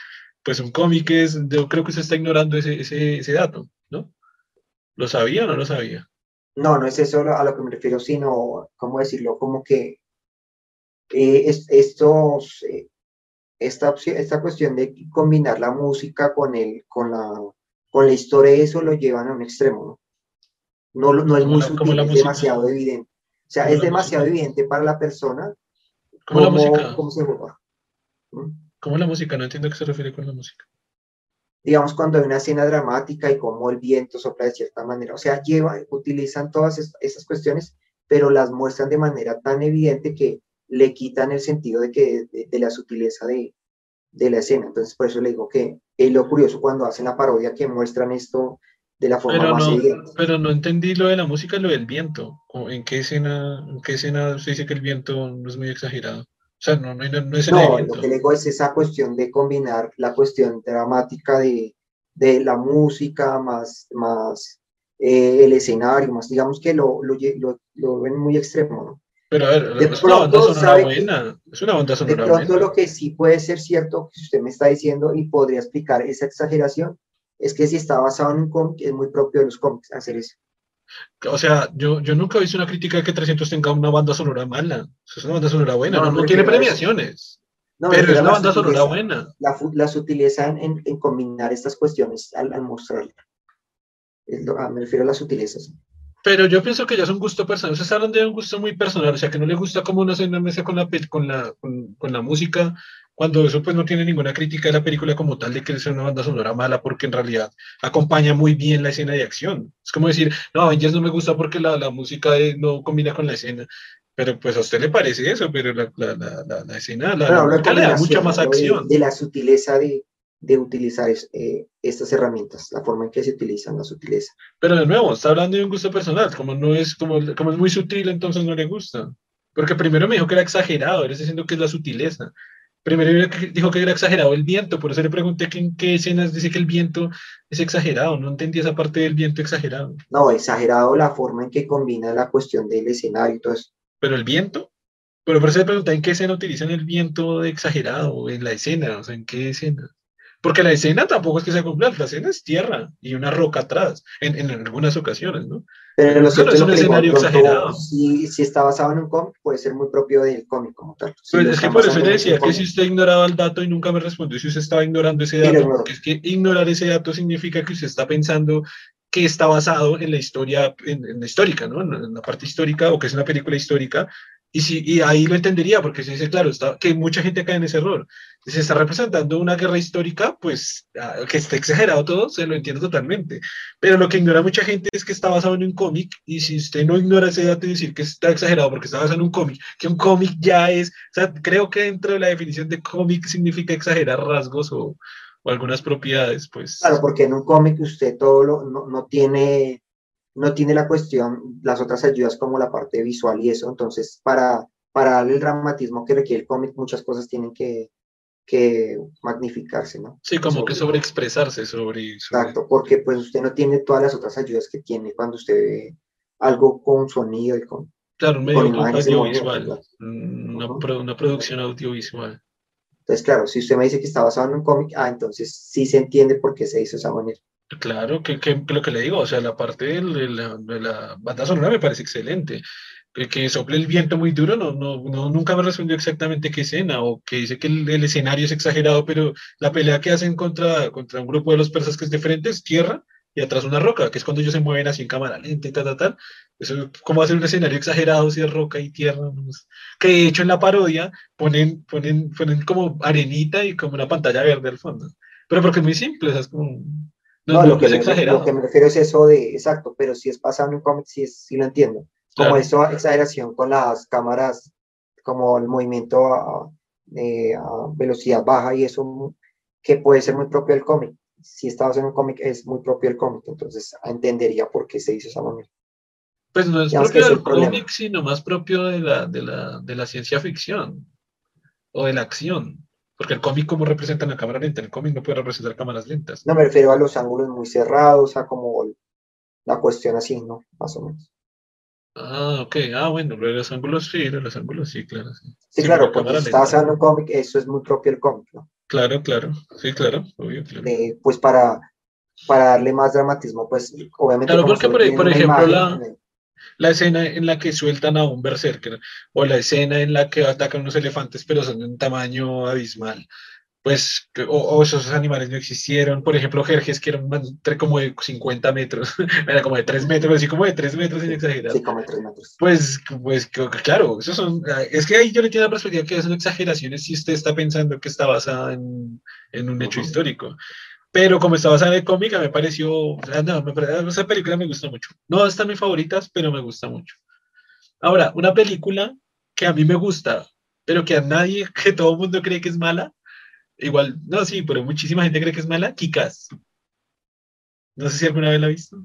Pues un cómic es, yo creo que se está ignorando ese, ese, ese dato, ¿no? ¿Lo sabía o no lo sabía? No, no es eso a lo que me refiero, sino, ¿cómo decirlo? Como que es, estos, eh, esta, esta cuestión de combinar la música con, el, con, la, con la historia, eso lo llevan a un extremo, ¿no? No, no es muy sutil, es demasiado evidente. O sea, es demasiado evidente para la persona. ¿Cómo, la música? ¿Cómo se ¿Mm? ¿Cómo la música? No entiendo a qué se refiere con la música. Digamos, cuando hay una escena dramática y cómo el viento sopla de cierta manera. O sea, lleva, utilizan todas esas cuestiones, pero las muestran de manera tan evidente que le quitan el sentido de, que, de, la sutileza de, de, la escena. Entonces, por eso le digo que es lo curioso cuando hacen la parodia que muestran esto de la forma pero más no, Pero no entendí lo de la música, lo del viento. ¿En qué escena, en qué escena se dice que el viento no es muy exagerado? O sea, no, no, no, es el No, lo que le digo es esa cuestión de combinar la cuestión dramática de, de la música más, más eh, el escenario, más digamos que lo, lo, lo, ven muy extremo, ¿no? Pero a ver, es una banda sonora buena. Es una banda sonora De pronto lo que sí puede ser cierto, que usted me está diciendo y podría explicar esa exageración, es que si está basado en un cómic, es muy propio de los cómics hacer eso. O sea, yo, yo nunca he visto una crítica de que 300 tenga una banda sonora mala. Es una banda sonora buena, no, tiene premiaciones. pero es una banda sonora buena. La, la sutileza en, en, combinar estas cuestiones al, al mostrarla. Ah, me refiero a las sutilezas. Pero yo pienso que ya es un gusto personal. Ustedes hablan de un gusto muy personal, o sea, que no le gusta cómo uno se mesa con la, con la, con, con la música cuando eso pues no tiene ninguna crítica de la película como tal de que es una banda sonora mala porque en realidad acompaña muy bien la escena de acción. Es como decir, no, Avengers no me gusta porque la, la música no combina con la escena. Pero pues a usted le parece eso, pero la, la, la, la escena, la, música le da mucha más acción. De, la sutileza de, de utilizar eh, estas herramientas, la forma en que se utilizan, la sutileza. Pero de nuevo, está hablando de un gusto personal, como no es, como, como es muy sutil, entonces no le gusta. Porque primero me dijo que era exagerado, eres diciendo que es la sutileza. Primero dijo que era exagerado el viento, por eso le pregunté que en qué escenas dice que el viento es exagerado. No entendí esa parte del viento exagerado. No, exagerado la forma en que combina la cuestión del escenario y todo eso. ¿Pero el viento? Pero por eso le pregunté en qué escena utilizan el viento de exagerado, en la escena, o sea, en qué escena. Porque la escena tampoco es que sea completa, la escena es tierra y una roca atrás, en, en algunas ocasiones, ¿no? Pero lo cierto es un escenario exagerado. Si, si, está basado en un cómic, puede ser muy propio del cómic como tal. pues es que por eso le decía que si usted ignoraba el dato y nunca me respondió si usted estaba ignorando ese dato, porque es que ignorar ese dato significa que usted está pensando que está basado en la historia, en, en la histórica, ¿no? En, la parte histórica, o que es una película histórica, y, si, y ahí lo entendería, porque se dice, claro, está, que mucha gente cae en ese error. Se está representando una guerra histórica, pues que está exagerado todo, se lo entiendo totalmente. Pero lo que ignora mucha gente es que está basado en un cómic, y si usted no ignora ese dato y decir que está exagerado porque está basado en un cómic, que un cómic ya es, o sea, creo que dentro de la definición de cómic significa exagerar rasgos o, o algunas propiedades, pues. Claro, porque en un cómic usted todo lo, no, no tiene no tiene la cuestión, las otras ayudas como la parte visual y eso, entonces para, para darle el dramatismo que requiere el cómic, muchas cosas tienen que, que magnificarse, ¿no? Sí, como que sobreexpresarse sobre, Exacto, porque pues usted no tiene todas las otras ayudas que tiene cuando usted ve algo con sonido y con... Claro, un medio audiovisual, una, una producción audiovisual. Entonces, claro, si usted me dice que está basado en un cómic, ah, entonces sí se entiende por qué se hizo esa manera. Claro, que, que, lo que le digo, o sea, la parte de la, de la banda sonora me parece excelente. Que, que, sople el viento muy duro, no, no, no, nunca me respondió exactamente qué escena, o que dice que el, escenario es exagerado, pero la pelea que hacen contra, contra un grupo de los persas que es diferente es tierra y atrás una roca, que es cuando ellos se mueven así en cámara lenta y tal, tal, tal. Eso como hacer un escenario exagerado si es roca y tierra. Que de hecho en la parodia ponen, ponen, ponen como arenita y como una pantalla verde al fondo. Pero porque es muy simple, o sea, es como no, lo, que me, lo, que me, refiero es eso de, exacto, pero si es pasado en un cómic, sí, sí lo entiendo. Como eso, exageración con las cámaras, como el movimiento a, velocidad baja y eso, que puede ser muy propio del cómic. Si estabas en un cómic, es muy propio del cómic, entonces entendería por qué se hizo esa manera. Pues no es propio del cómic, sino más propio de la, de, la, de la ciencia ficción o de la acción. Porque el cómic, ¿cómo representa la cámara lenta? El cómic no puede representar cámaras lentas. No, me refiero a los ángulos muy cerrados, a como la cuestión así, ¿no? Más o menos. Ah, ok. Ah, bueno, los ángulos sí, los ángulos sí, claro. Sí, claro, porque estás haciendo un cómic, eso es muy propio del cómic, ¿no? Claro, claro. Sí, claro, obvio, claro. Eh, pues para, para darle más dramatismo, pues obviamente. Claro, porque por, por ejemplo, la, la escena en la que sueltan a un berserker o la escena en la que atacan unos elefantes pero son de un tamaño abismal. Pues, o, esos animales no existieron. Por ejemplo, Jerjes, que era un como de 50 metros, era como de 3 metros, así como de 3 metros sin exagerar. Sí, como de 3 metros. Pues, pues, claro, esos son, es que ahí yo le tengo la perspectiva que son exageraciones si usted está pensando que está basada en, en un hecho histórico. Pero como estaba basada en el cómic, me pareció, no, me, esa película me gusta mucho. No están mis favoritas, pero me gusta mucho. Ahora, una película que a mí me gusta, pero que a nadie, que todo el mundo cree que es mala, igual, no, sí, pero muchísima gente cree que es mala, Kikas. No sé si alguna vez la ha visto.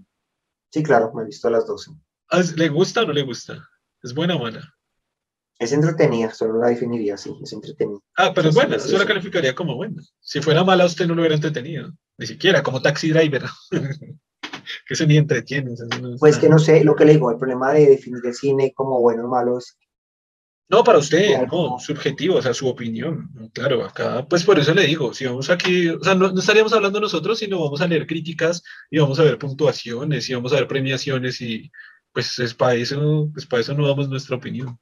Sí, claro, me he visto las dos. Ah, ¿Le gusta o no le gusta? ¿Es buena o mala? Es entretenida, solo la definiría así, es entretenida. Ah, pero es buena, eso la calificaría como buena. Si fuera mala, usted no lo hubiera entretenido, ni siquiera, como Taxi Driver. que se ni entretiene. pues que no sé, lo que le digo, el problema de definir el cine como bueno o malo es... No, para usted, no, subjetivo, o sea, su opinión. Claro, acá, pues por eso le digo, si vamos aquí, o sea, no, no, estaríamos hablando nosotros, sino vamos a leer críticas y vamos a ver puntuaciones y vamos a ver premiaciones y pues es para eso, pues para eso no damos nuestra opinión.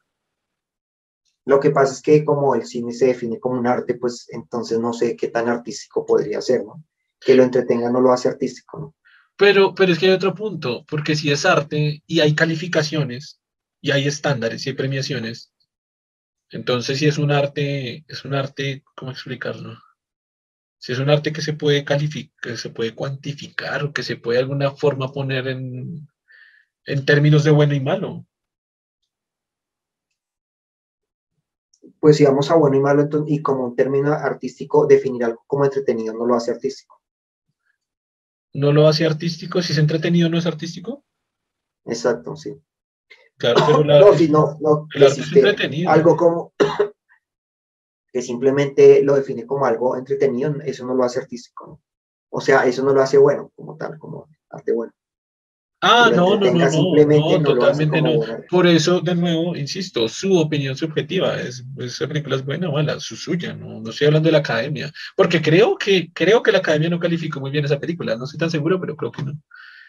Lo que pasa es que como el cine se define como un arte, pues entonces no sé qué tan artístico podría ser, ¿no? Que lo entretenga no lo hace artístico, ¿no? Pero, pero es que hay otro punto, porque si es arte y hay calificaciones y hay estándares y hay premiaciones, Entonces, si es un arte, es un arte, ¿cómo explicarlo? Si es un arte que se puede calificar, que se puede cuantificar o que se puede de alguna forma poner en, en términos de bueno y malo. Pues si vamos a bueno y malo, y como un término artístico, definir algo como entretenido no lo hace artístico. ¿No lo hace artístico? Si es entretenido, ¿no es artístico? Exacto, sí. Claro, pero no, si no, no, algo como que simplemente lo define como algo entretenido, eso no lo hace artístico. O sea, eso no lo hace bueno como tal, como arte bueno. Ah, no, no, no, no, totalmente no. Por eso, de nuevo, insisto, su opinión subjetiva es, esa película es buena o mala, su suya, no, no estoy hablando de la academia, porque creo que, creo que la academia no calificó muy bien esa película, no estoy tan seguro, pero creo que no.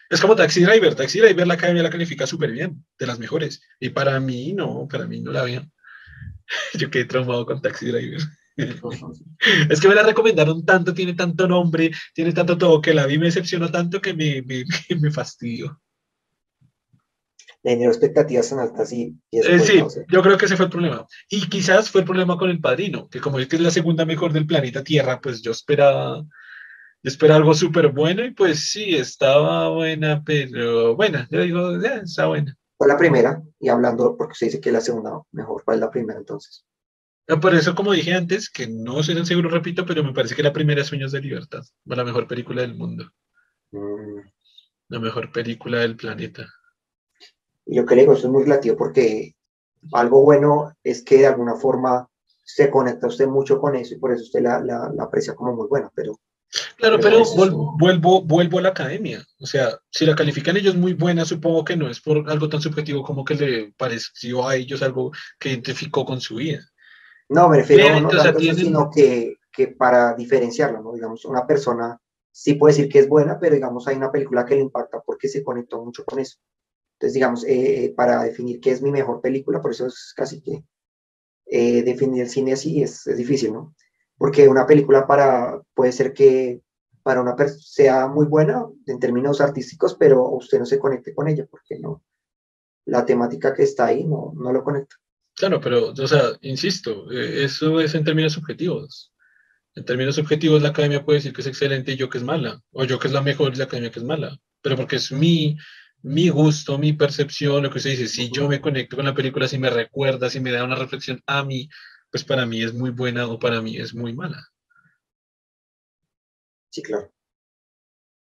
Es como Taxi Driver, Taxi Driver la academia la califica súper bien, de las mejores, y para mí no, para mí no la veo. Yo quedé traumado con Taxi Driver. es que me la recomendaron tanto, tiene tanto nombre, tiene tanto todo, que la vi me decepcionó tanto que me, me, me fastidió. Generó expectativas tan altas y, eh, sí, yo creo que ese fue el problema. Y quizás fue el problema con El Padrino, que como es que es la segunda mejor del planeta Tierra, pues yo esperaba, yo esperaba algo súper bueno y pues sí, estaba buena, pero buena, yo digo, ya, está buena. Fue la primera, y hablando, porque se dice que la segunda mejor, fue la primera entonces? Ah, por eso, como dije antes, que no sé seguro, repito, pero me parece que la primera es Sueños de Libertad, fue la mejor película del mundo. Mm. La mejor película del planeta. Yo creo que eso es muy relativo porque algo bueno es que de alguna forma se conecta usted mucho con eso y por eso usted la, la, aprecia como muy buena, pero... Claro, pero, vuelvo, vuelvo a la academia. O sea, si la califican ellos muy buena, supongo que no es por algo tan subjetivo como que le pareció a ellos algo que identificó con su vida. No, me refiero no tanto sino que, que para diferenciarlo, ¿no? Digamos, una persona sí puede decir que es buena, pero digamos, hay una película que le impacta porque se conectó mucho con eso. Entonces, digamos, eh, eh, para definir qué es mi mejor película, por eso es casi que eh, definir el cine así es, es, difícil, ¿no? Porque una película para, puede ser que para una persona sea muy buena en términos artísticos, pero usted no se conecte con ella porque no, la temática que está ahí no, no lo conecta. Claro, pero, o sea, insisto, eh, eso es en términos subjetivos. En términos subjetivos, la academia puede decir que es excelente y yo que es mala, o yo que es la mejor y la academia que es mala, pero porque es mi, mi gusto, mi percepción, lo que usted dice, si yo me conecto con la película, si me recuerda, si me da una reflexión a mí, pues para mí es muy buena o para mí es muy mala. Sí, claro.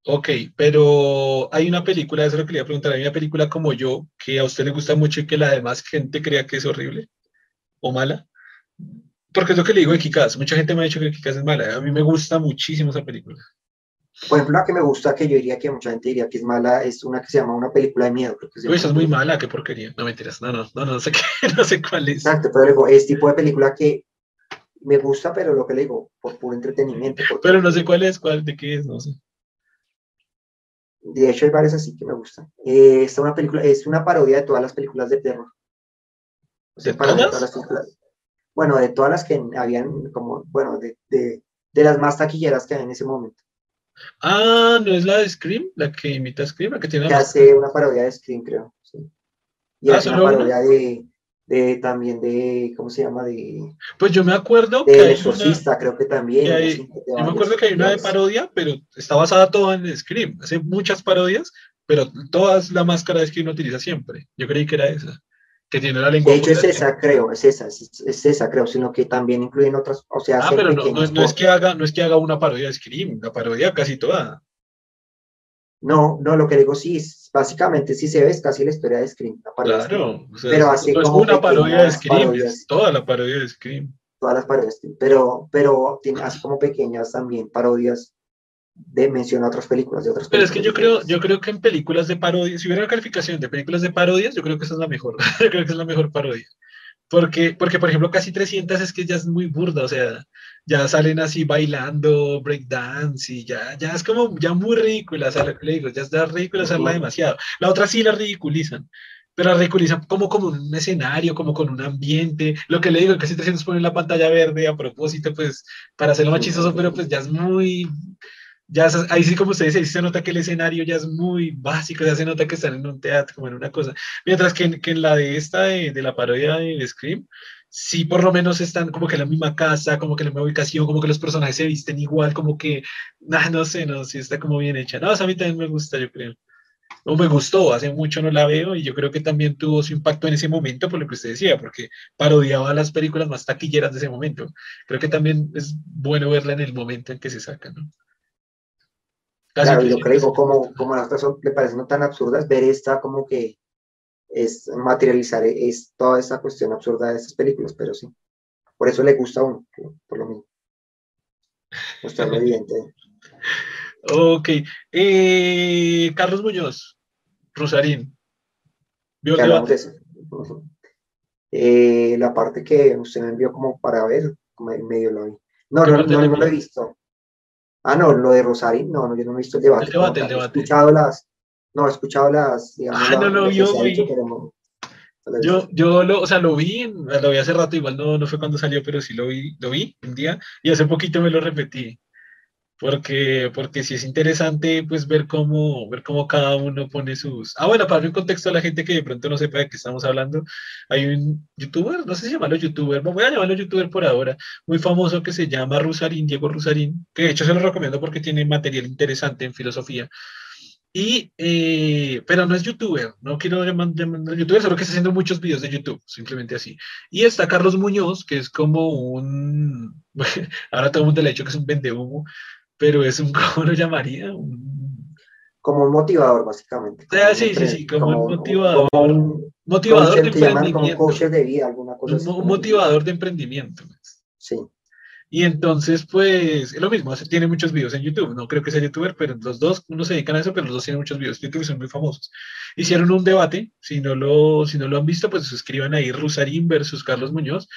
Ok, pero hay una película, eso es lo que le iba a preguntar, hay una película como yo que a usted le gusta mucho y que la demás gente crea que es horrible o mala. Porque es lo que le digo de Kikas, mucha gente me ha dicho que Kikas es mala, a mí me gusta muchísimo esa película. Por ejemplo, la que me gusta, que yo diría que mucha gente diría que es mala, es una que se llama Una película de miedo. Creo que Uy, esa es muy mala, qué porquería. No mentiras, no, no, no, no sé, qué, no sé cuál es. Exacto, pero digo, es tipo de película que me gusta, pero lo que le digo, por puro entretenimiento. Pero no sé cuál es, cuál, de qué es, no sé. De hecho, hay varias así que me gustan. Eh, una película, es una parodia de todas las películas de terror. ¿De, todas? bueno, de todas las que habían, como, bueno, de, de, de las más taquilleras que hay en ese momento. Ah, ¿no es la de Scream? La que imita Scream, la que tiene... Que hace una parodia de Scream, creo. Sí. Y ah, hace una parodia de, de, también de, ¿cómo se llama? De, pues yo me acuerdo de que hay Exorcista, creo que también. yo me acuerdo que hay una de parodia, pero está basada toda en Scream. Hace muchas parodias, pero todas la máscara de Scream utiliza siempre. Yo creí que era esa que tiene la lengua. De hecho, es esa, creo, es esa, es, esa, creo, sino que también incluyen otras, o sea, ah, pero no, no, es que haga, no es que haga una parodia de Scream, la parodia casi toda. No, no, lo que digo sí, básicamente sí se ve es casi la historia de Scream. claro, pero así no es una parodia de Scream, es toda la parodia de Scream. Todas las parodias, pero, pero tiene así como pequeñas también parodias de menciona otras películas de otras Pero es que yo creo, yo creo que en películas de parodia, si hubiera una calificación de películas de parodias, yo creo que esa es la mejor. yo creo que es la mejor parodia. Porque, porque, por ejemplo, casi 300 es que ya es muy burda, o sea, ya salen así bailando breakdance y ya, ya es como ya muy ridícula, o sea, lo que le digo, ya es ridícula hacerla demasiado. La otra sí la ridiculizan, pero la ridiculizan como, como un escenario, como con un ambiente. Lo que le digo, casi 300 ponen la pantalla verde a propósito, pues, para hacerlo más chistoso, pero pues ya es muy, ya ahí sí como ustedes dice, se nota que el escenario ya es muy básico, ya se nota que están en un teatro, como en una cosa. Mientras que en, que en la de esta, de, de, la parodia de Scream, sí por lo menos están como que en la misma casa, como que en la misma ubicación, como que los personajes se visten igual, como que, nah, no sé, no, sí está como bien hecha. No, a mí también me gusta, yo creo. O me gustó, hace mucho no la veo y yo creo que también tuvo su impacto en ese momento por lo que usted decía, porque parodiaba las películas más taquilleras de ese momento. Creo que también es bueno verla en el momento en que se saca, ¿no? Claro, yo creo como, como las otras le parecen tan absurdas, ver esta como que es materializar es toda esa cuestión absurda de estas películas, pero sí. Por eso le gusta a uno, por lo mismo. Está muy evidente. Ok. Eh, Carlos Muñoz, Rosarín. ¿Vio eh, la parte que usted me envió como para ver, como medio lo vi. No, no, no, no, lo he visto. Ah, no, lo de Rosarín, no, no, yo no he visto el debate. El debate, el debate. He escuchado las, no, he escuchado las, digamos, ah, no lo vio, yo, yo lo, o sea, lo vi, lo vi hace rato, igual no, no fue cuando salió, pero sí lo vi, lo vi un día y hace poquito me lo repetí. Porque, porque sí es interesante pues ver cómo, ver cómo cada uno pone sus... Ah, bueno, para un contexto a la gente que de pronto no sepa de qué estamos hablando, hay un youtuber, no sé si llamarlo youtuber, voy a llamarlo youtuber por ahora, muy famoso que se llama Rusarín, Diego Rusarín, que de hecho se lo recomiendo porque tiene material interesante en filosofía. Y, eh, pero no es youtuber, no quiero llamar, youtuber, solo que está haciendo muchos videos de YouTube, simplemente así. Y está Carlos Muñoz, que es como un, ahora todo el mundo le ha dicho que es un vende humo, pero es un, ¿cómo lo llamaría? Como un motivador, básicamente. Ah, sí, sí, sí, como, un motivador. un motivador de emprendimiento. de vida, alguna cosa un motivador de emprendimiento. Sí. Y entonces, pues, es lo mismo, tiene muchos videos en YouTube, no creo que sea youtuber, pero los dos, uno se dedican a eso, pero los dos tienen muchos videos YouTube son muy famosos. Hicieron un debate, si no lo, si no lo han visto, pues escriban ahí Rusarín versus Carlos Muñoz.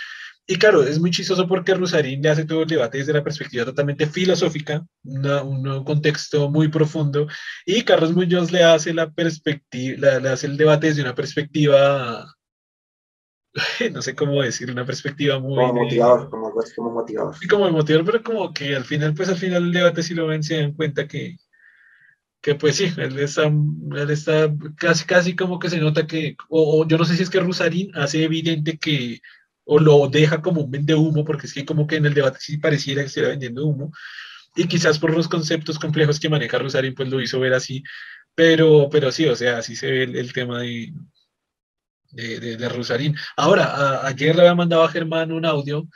Y claro, es muy chistoso porque Rusarín le hace todo el debate desde la perspectiva totalmente filosófica, un contexto muy profundo, y Carlos Muñoz le hace la perspectiva, le hace el debate desde una perspectiva no sé cómo decir, una perspectiva muy... Como motivador, como, como motivador. Sí, como motivador, pero como que al final, pues al final el debate si lo ven se dan cuenta que, que pues sí, él está, él está casi, casi como que se nota que, o, yo no sé si es que Rusarín hace evidente que, o lo deja como un vende humo, porque es que como que en el debate sí pareciera que estuviera vendiendo humo, y quizás por los conceptos complejos que maneja Rusarín, pues lo hizo ver así, pero, pero sí, o sea, así se ve el tema de, de, de, Rusarín. Ahora, ayer le había mandado a Germán un audio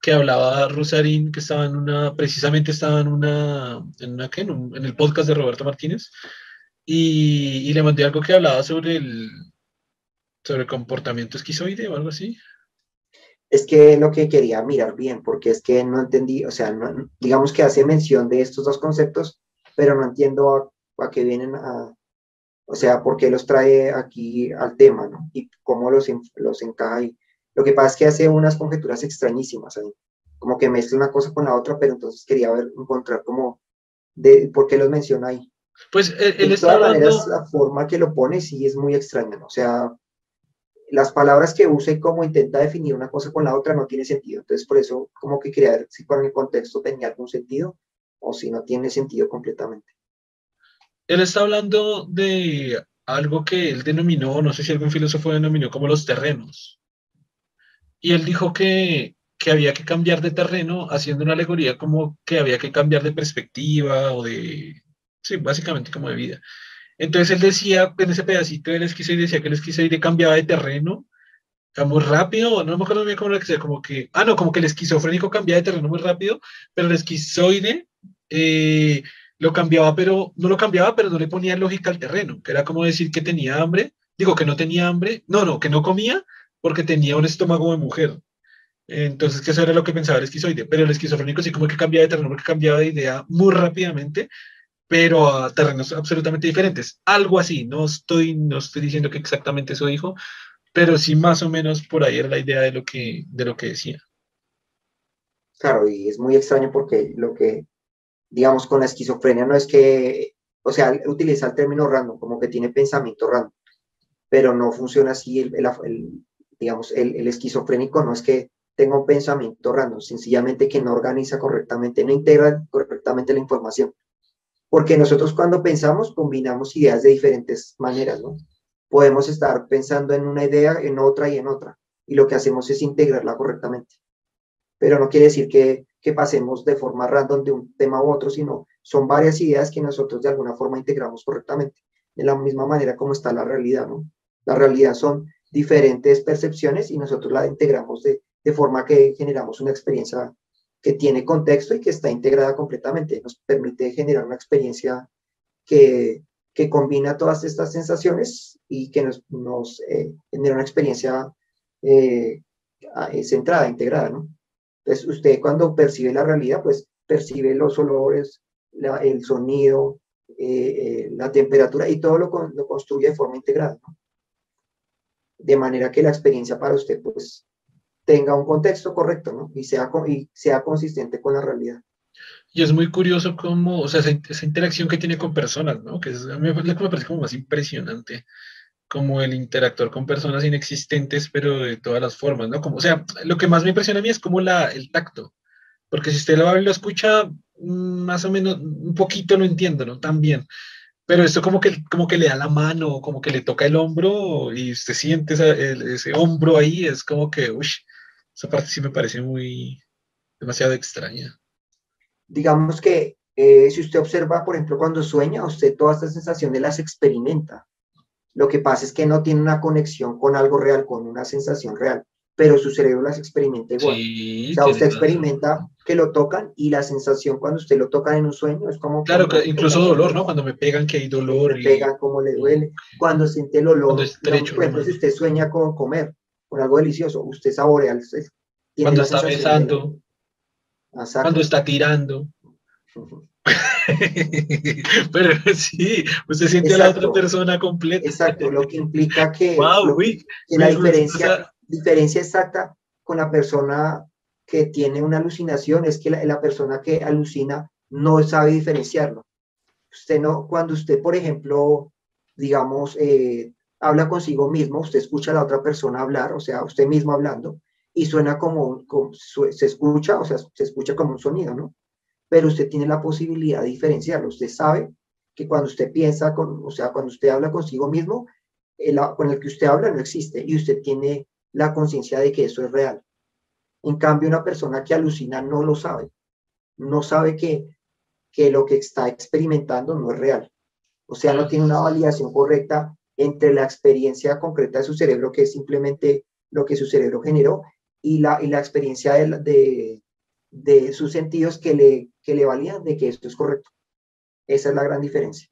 que hablaba Rusarín, que estaba en una, precisamente estaba en una, en una, ¿qué? En, el podcast de Roberto Martínez, y, y, le mandé algo que hablaba sobre el, sobre el comportamiento esquizoide o algo así. Es que lo que quería mirar bien, porque es que no entendí, o sea, digamos que hace mención de estos dos conceptos, pero no entiendo a, a qué vienen a, o sea, por qué los trae aquí al tema, ¿no? Y cómo los, los encaja ahí. Lo que pasa es que hace unas conjeturas extrañísimas ahí, como que mezcla una cosa con la otra, pero entonces quería ver, encontrar como de por qué los menciona ahí. Pues él, él de todas maneras, la forma que lo pone sí es muy extraña, ¿no? O sea, las palabras que usa y cómo intenta definir una cosa con la otra no tiene sentido. Entonces, por eso, como que quería si con el contexto tenía algún sentido o si no tiene sentido completamente él está hablando de algo que él denominó, no sé si algún filósofo denominó como los terrenos. Y él dijo que, que había que cambiar de terreno, haciendo una alegoría como que había que cambiar de perspectiva o de, sí, básicamente como de vida. Entonces él decía, en ese pedacito del esquizoide, decía que el esquizoide cambiaba de terreno muy rápido, no me acuerdo bien cómo era que como que, ah, no, como que el esquizofrénico cambiaba de terreno muy rápido, pero el esquizoide eh, lo cambiaba, pero no lo cambiaba, pero no le ponía lógica al terreno, que era como decir que tenía hambre, digo que no tenía hambre, no, no, que no comía porque tenía un estómago de mujer. Entonces, que eso era lo que pensaba el esquizoide, pero el esquizofrénico sí como que cambiaba de terreno, porque cambiaba de idea muy rápidamente, pero a terrenos absolutamente diferentes. Algo así, no estoy, no estoy diciendo que exactamente eso dijo, pero sí más o menos por ahí era la idea de lo que, de lo que decía. Claro, y es muy extraño porque lo que digamos, con la esquizofrenia no es que, o sea, utiliza el término random, como que tiene pensamiento random, pero no funciona así, el, digamos, el, esquizofrénico no es que tenga un pensamiento random, sencillamente que no organiza correctamente, no integra correctamente la información. Porque nosotros cuando pensamos combinamos ideas de diferentes maneras, ¿no? Podemos estar pensando en una idea, en otra y en otra. y lo que hacemos es integrarla correctamente. Pero no quiere decir que, pasemos de forma random de un tema u otro, sino son varias ideas que nosotros de alguna forma integramos correctamente, de la misma manera como está la realidad, ¿no? La realidad son diferentes percepciones y nosotros la integramos de, de forma que generamos una experiencia que tiene contexto y que está integrada completamente. Nos permite generar una experiencia que, que combina todas estas sensaciones y que nos, nos eh, genera una experiencia eh, centrada, integrada, ¿no? Entonces, usted cuando percibe la realidad, pues percibe los olores, el sonido, eh, la temperatura y todo lo, lo, construye de forma integrada. De manera que la experiencia para usted, pues, tenga un contexto correcto, ¿no? Y sea, y sea consistente con la realidad. Y es muy curioso cómo, o sea, esa, interacción que tiene con personas, ¿no? Que es, a mí me parece como más impresionante, como el interactuar con personas inexistentes, pero de todas las formas, ¿no? Como, o sea, lo que más me impresiona a mí es como la, el tacto, porque si usted lo, lo escucha, mm, más o menos, un poquito lo entiendo, ¿no? También, pero esto como que, como que le da la mano, como que le toca el hombro y usted siente ese hombro ahí, es como que, uy, esa parte sí me parece muy, demasiado extraña. Digamos que eh, si usted observa, por ejemplo, cuando sueña, usted todas estas sensaciones las experimenta. Lo que pasa es que no tiene una conexión con algo real, con una sensación real, pero su cerebro las experimenta igual. o sea, usted experimenta que lo tocan y la sensación cuando usted lo toca en un sueño es como... Claro, incluso dolor, ¿no? Cuando me pegan que hay dolor. Me pegan, como le duele. Cuando siente el olor. Estrecho, por ejemplo, si usted sueña con comer, con algo delicioso, usted saborea. cuando está besando. Cuando está tirando. Pero sí, usted siente a la otra persona completa. Exacto, lo que implica que, la diferencia, diferencia exacta con la persona que tiene una alucinación es que la, persona que alucina no sabe diferenciarlo. Usted no, cuando usted, por ejemplo, digamos, eh, habla consigo mismo, usted escucha a la otra persona hablar, o sea, usted mismo hablando, y suena como, se escucha, o sea, se escucha como un sonido, ¿no? Pero usted tiene la posibilidad de diferenciarlo. Usted sabe que cuando usted piensa, con, o sea, cuando usted habla consigo mismo, el, con el que usted habla no existe y usted tiene la conciencia de que eso es real. En cambio, una persona que alucina no lo sabe. No sabe que, que lo que está experimentando no es real. O sea, no tiene una validación correcta entre la experiencia concreta de su cerebro, que es simplemente lo que su cerebro generó, y la, y la experiencia de, de, sus sentidos que le, que le validan de que esto es correcto. Esa es la gran diferencia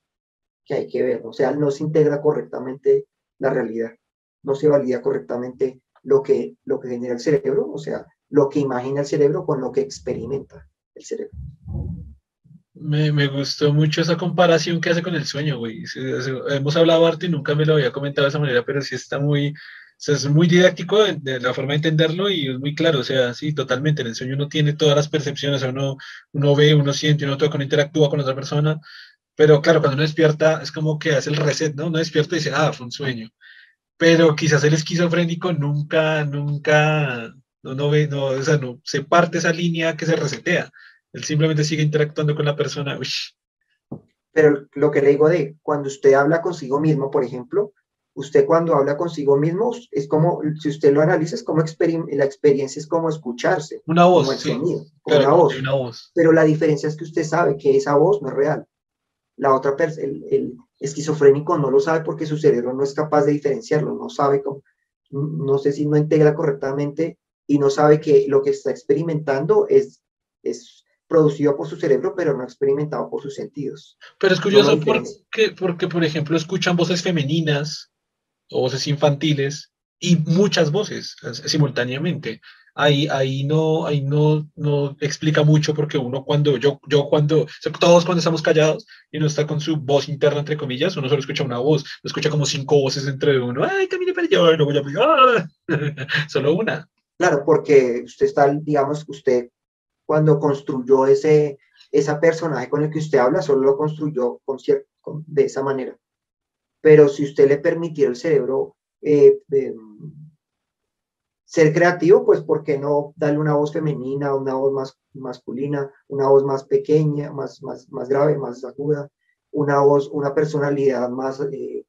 que hay que ver. O sea, no se integra correctamente la realidad, no se valida correctamente lo que, lo que genera el cerebro, o sea, lo que imagina el cerebro con lo que experimenta el cerebro. Me, me, gustó mucho esa comparación que hace con el sueño, güey. Hemos hablado harto y nunca me lo había comentado de esa manera, pero sí está muy, es muy didáctico de, la forma de entenderlo y es muy claro, o sea, sí, totalmente. En el sueño uno tiene todas las percepciones, uno, uno ve, uno siente, uno toca, uno interactúa con otra persona, pero claro, cuando uno despierta es como que hace el reset, ¿no? Uno despierta y dice, ah, fue un sueño. Pero quizás el esquizofrénico nunca, nunca, no, no ve, no, o sea, no, se parte esa línea que se resetea él simplemente sigue interactuando con la persona. Pero lo que le digo de cuando usted habla consigo mismo, por ejemplo, usted cuando habla consigo mismo es como, si usted lo analiza, es como la experiencia es como escucharse. Una voz. Como sonido, una, voz. una voz. Pero la diferencia es que usted sabe que esa voz no es real. La otra persona, el, el, esquizofrénico no lo sabe porque su cerebro no es capaz de diferenciarlo, no sabe cómo, no sé si no integra correctamente y no sabe que lo que está experimentando es, es producido por su cerebro, pero no experimentado por sus sentidos. Pero es curioso porque, porque, por ejemplo, escuchan voces femeninas o voces infantiles y muchas voces simultáneamente. Ahí, ahí, no, ahí no, no explica mucho porque uno cuando, yo, yo cuando, todos cuando estamos callados y uno está con su voz interna, entre comillas, uno solo escucha una voz, escucha como cinco voces entre uno, ay, camine para allá, no voy a solo una. Claro, porque usted está, digamos, usted cuando construyó ese esa personaje con el que usted habla, solo lo construyó con de esa manera. Pero si usted le permitiera al cerebro eh, ser creativo, pues ¿por qué no darle una voz femenina, una voz más masculina, una voz más pequeña, más, más, más grave, más aguda, una voz, una personalidad más, eh,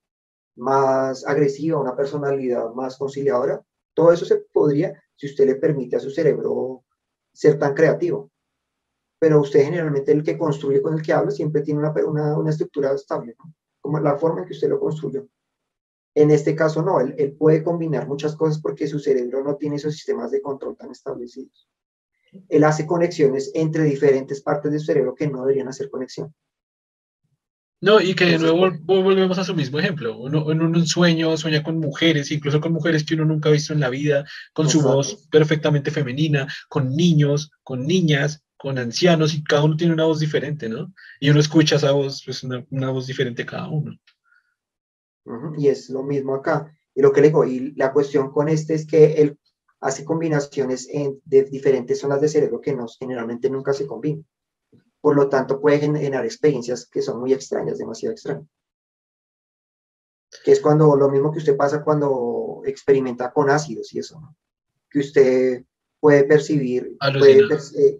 más agresiva, una personalidad más conciliadora? Todo eso se podría si usted le permite a su cerebro ser tan creativo. Pero usted generalmente el que construye con el que habla siempre tiene una, una, estructura estable, como la forma en que usted lo construyó. En este caso no, él, él, puede combinar muchas cosas porque su cerebro no tiene esos sistemas de control tan establecidos. Él hace conexiones entre diferentes partes del cerebro que no deberían hacer conexión. No, y que de nuevo volvemos a su mismo ejemplo. Uno en un sueño sueña con mujeres, incluso con mujeres que uno nunca ha visto en la vida, con su voz perfectamente femenina, con niños, con niñas, con ancianos, y cada uno tiene una voz diferente, ¿no? Y uno escucha esa voz, pues una, una voz diferente cada uno. Y es lo mismo acá. Y lo que le digo, y la cuestión con este es que él hace combinaciones en, de diferentes zonas de cerebro que no, generalmente nunca se combinan. Por lo tanto, puede generar experiencias que son muy extrañas, demasiado extrañas. Que es cuando lo mismo que usted pasa cuando experimenta con ácidos y eso, ¿no? Que usted puede percibir, puede eh,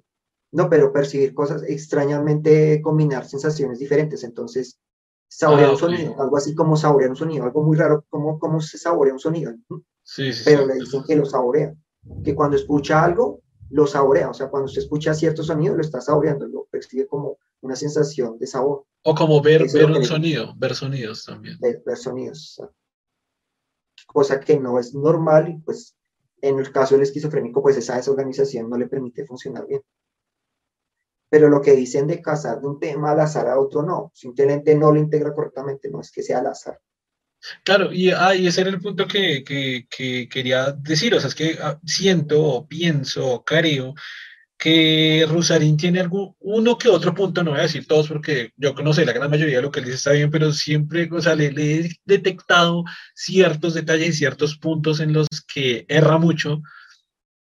no, pero percibir cosas extrañamente, combinar sensaciones diferentes. Entonces, saborear ah, un sonido, algo así como saborear un sonido, algo muy raro, como cómo se saborea un sonido. Sí, sí, pero le dicen que lo saborea, que cuando escucha algo, lo saborea, o sea, cuando usted escucha cierto sonido, lo está saboreando, lo percibe como una sensación de sabor. O como ver, ver un sonido, ver sonidos también. Ver, ver sonidos. Cosa que no es normal y pues en el caso del esquizofrénico, pues esa desorganización no le permite funcionar bien. Pero lo que dicen de casar de un tema al azar a otro, no, simplemente no lo integra correctamente, no es que sea al azar. Claro, y, ah, ese era el punto que, que, quería decir, o sea, es que ah, siento, o pienso, o creo que Rusarín tiene algún, uno que otro punto, no voy a decir todos porque yo conozco la gran mayoría de lo que él dice está bien, pero siempre, o sea, le, le he detectado ciertos detalles y ciertos puntos en los que erra mucho,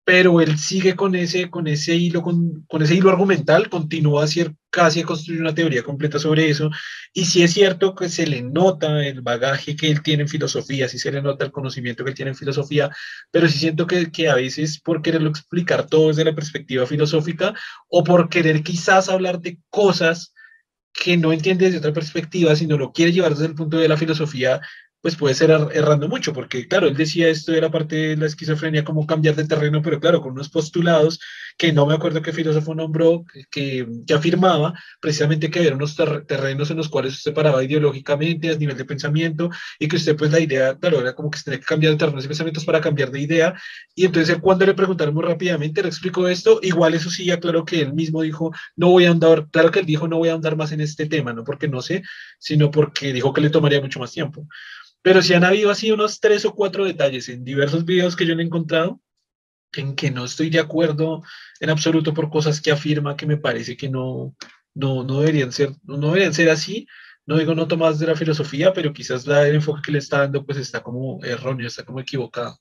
pero él sigue con ese, con ese hilo, con, con, ese hilo argumental, continúa a hacer, casi a construir una teoría completa sobre eso, y si es cierto que se le nota el bagaje que él tiene en filosofía, sí se le nota el conocimiento que él tiene en filosofía, pero sí siento que, que a veces por quererlo explicar todo desde la perspectiva filosófica, o por querer quizás hablar de cosas que no entiende desde otra perspectiva, sino lo quiere llevar desde el punto de la filosofía, pues puede ser er-, errando mucho, porque claro, él decía esto era parte de la esquizofrenia, como cambiar de terreno, pero claro, con unos postulados que no me acuerdo qué filósofo nombró, que, que afirmaba precisamente que había unos terrenos en los cuales usted paraba ideológicamente a nivel de pensamiento y que usted pues la idea, claro, era como que tenía que cambiar de terrenos y pensamientos para cambiar de idea. Y entonces cuando le preguntaron muy rápidamente, le explicó esto, igual eso sí, ya claro que él mismo dijo, no voy a andar, claro que él dijo, no voy a andar más en este tema, no porque no sé, sino porque dijo que le tomaría mucho más tiempo. Pero si han habido así unos tres o cuatro detalles en diversos videos que yo he encontrado en que no estoy de acuerdo en absoluto por cosas que afirma que me parece que no, no, no deberían ser, no deberían ser así. No digo no tomas de la filosofía, pero quizás la, el enfoque que le está dando pues está como erróneo, está como equivocado.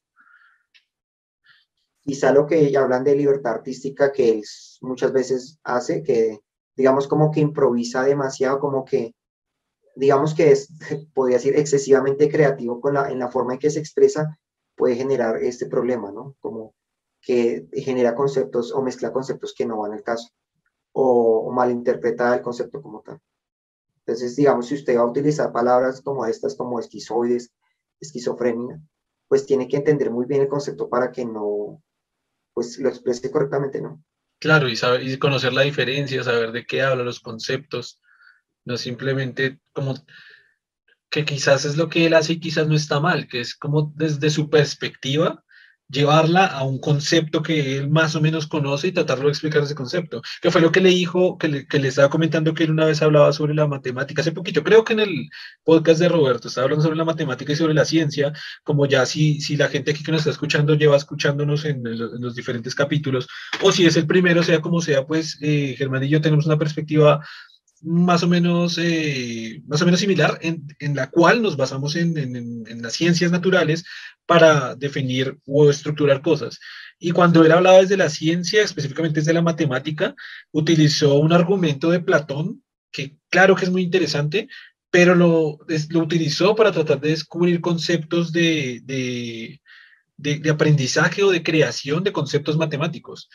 Quizá lo que hablan de libertad artística que él muchas veces hace, que digamos como que improvisa demasiado, como que digamos que es, podría decir, excesivamente creativo con la, en la forma en que se expresa, puede generar este problema, ¿no? Como que genera conceptos o mezcla conceptos que no van al caso, o, o malinterpreta el concepto como tal. Entonces, digamos, si usted va a utilizar palabras como estas, como esquizoides, esquizofrenia, pues tiene que entender muy bien el concepto para que no, pues lo exprese correctamente, ¿no? Claro, y, saber, y conocer la diferencia, saber de qué habla, los conceptos, no simplemente como que quizás es lo que él hace y quizás no está mal, que es como desde su perspectiva llevarla a un concepto que él más o menos conoce y tratarlo de explicar ese concepto, que fue lo que le dijo, que le, que le, estaba comentando que él una vez hablaba sobre la matemática, hace poquito, creo que en el podcast de Roberto, estaba hablando sobre la matemática y sobre la ciencia, como ya si, si la gente aquí que nos está escuchando lleva escuchándonos en, los diferentes capítulos, o si es el primero, sea como sea, pues eh, Germán y yo tenemos una perspectiva más o menos, eh, más o menos similar, en, en, la cual nos basamos en, en, en, las ciencias naturales para definir o estructurar cosas. Y cuando él hablaba desde la ciencia, específicamente desde la matemática, utilizó un argumento de Platón, que claro que es muy interesante, pero lo, lo utilizó para tratar de descubrir conceptos de, de, de, de aprendizaje o de creación de conceptos matemáticos.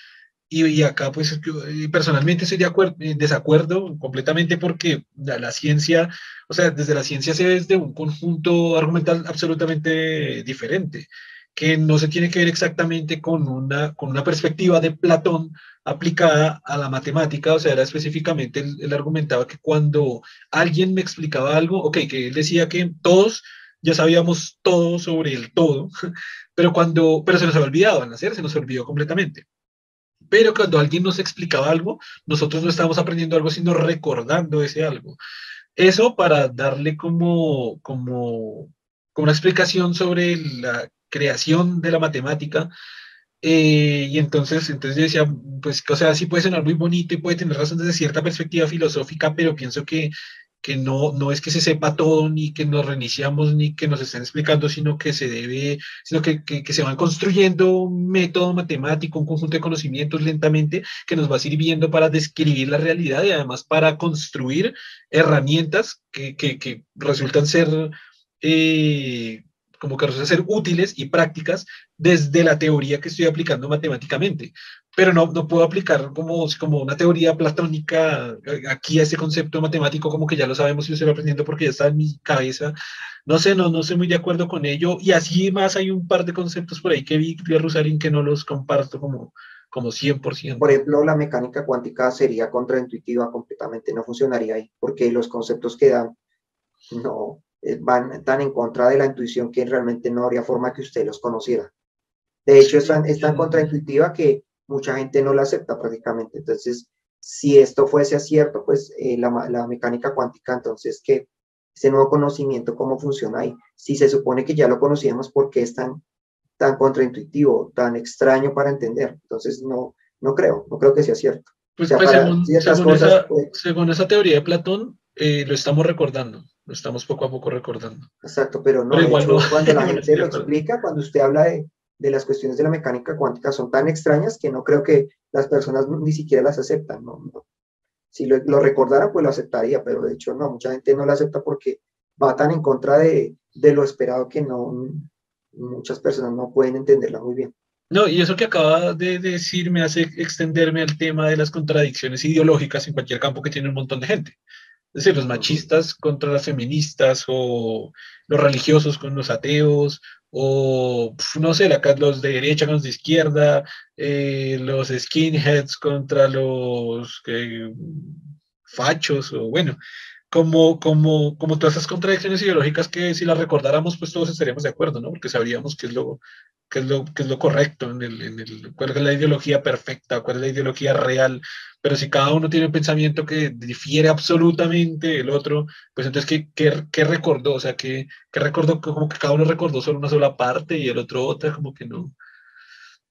Y, acá, pues, eh, personalmente estoy de acuerdo, en desacuerdo completamente porque la, ciencia, o sea, desde la ciencia se ve desde un conjunto argumental absolutamente diferente. que no se tiene que ver exactamente con una, con una perspectiva de Platón aplicada a la matemática, o sea, era específicamente, él, argumentaba que cuando alguien me explicaba algo, ok, que él decía que todos ya sabíamos todo sobre el todo, pero cuando, pero se nos había olvidado al nacer, se nos olvidó completamente. Pero cuando alguien nos explicaba algo, nosotros no estábamos aprendiendo algo, sino recordando ese algo. Eso para darle como, como, como una explicación sobre la creación de la matemática. Eh, y entonces, entonces yo decía, pues, o sea, sí puede sonar muy bonito y puede tener razón desde cierta perspectiva filosófica, pero pienso que que no, no es que se sepa todo, ni que nos reiniciamos, ni que nos estén explicando, sino que se debe, sino que, que, se van construyendo un método matemático, un conjunto de conocimientos lentamente que nos va sirviendo para describir la realidad y además para construir herramientas que, que resultan ser eh, como que resultan ser útiles y prácticas desde la teoría que estoy aplicando matemáticamente pero no, no puedo aplicar como, como una teoría platónica aquí a ese concepto matemático, como que ya lo sabemos y lo estoy aprendiendo porque ya está en mi cabeza. No sé, no, no estoy muy de acuerdo con ello. Y así más hay un par de conceptos por ahí que vi de Rusarín que no los comparto como, como 100%. Por ejemplo, la mecánica cuántica sería contraintuitiva completamente, no funcionaría ahí, porque los conceptos que dan no eh, van tan en contra de la intuición que realmente no habría forma que usted los conociera. De hecho, es tan, es tan contraintuitiva que mucha gente no la acepta prácticamente. Entonces, si esto fuese cierto, pues eh, la, la, mecánica cuántica, entonces, ¿qué? Ese nuevo conocimiento, ¿cómo funciona ahí? Si se supone que ya lo conocíamos, ¿por qué es tan, tan contraintuitivo, tan extraño para entender? Entonces, no, no creo, no creo que sea cierto. Pues, pues según, según, esa, pues según, esa, teoría de Platón, eh, lo estamos recordando, lo estamos poco a poco recordando. Exacto, pero no, cuando la gente lo explica, cuando usted habla de, de las cuestiones de la mecánica cuántica son tan extrañas que no creo que las personas ni siquiera las aceptan. ¿no? Si lo, lo, recordara, pues lo aceptaría, pero de hecho no, mucha gente no lo acepta porque va tan en contra de, de lo esperado que no, muchas personas no pueden entenderla muy bien. No, y eso que acaba de decir me hace extenderme al tema de las contradicciones ideológicas en cualquier campo que tiene un montón de gente. Es decir, los machistas contra las feministas o los religiosos con los ateos o no sé, los de derecha con los de izquierda, eh, los skinheads contra los fachos, o bueno, como, como, como todas esas contradicciones ideológicas que si las recordáramos, pues todos estaríamos de acuerdo, ¿no? Porque sabríamos qué es lo, qué es lo, qué es lo correcto, en el, en el, cuál es la ideología perfecta, cuál es la ideología real, pero si cada uno tiene un pensamiento que difiere absolutamente del otro, pues entonces, ¿qué, qué, qué recordó? O sea, ¿qué, ¿qué, recordó? Como que cada uno recordó solo una sola parte y el otro otra, como que no.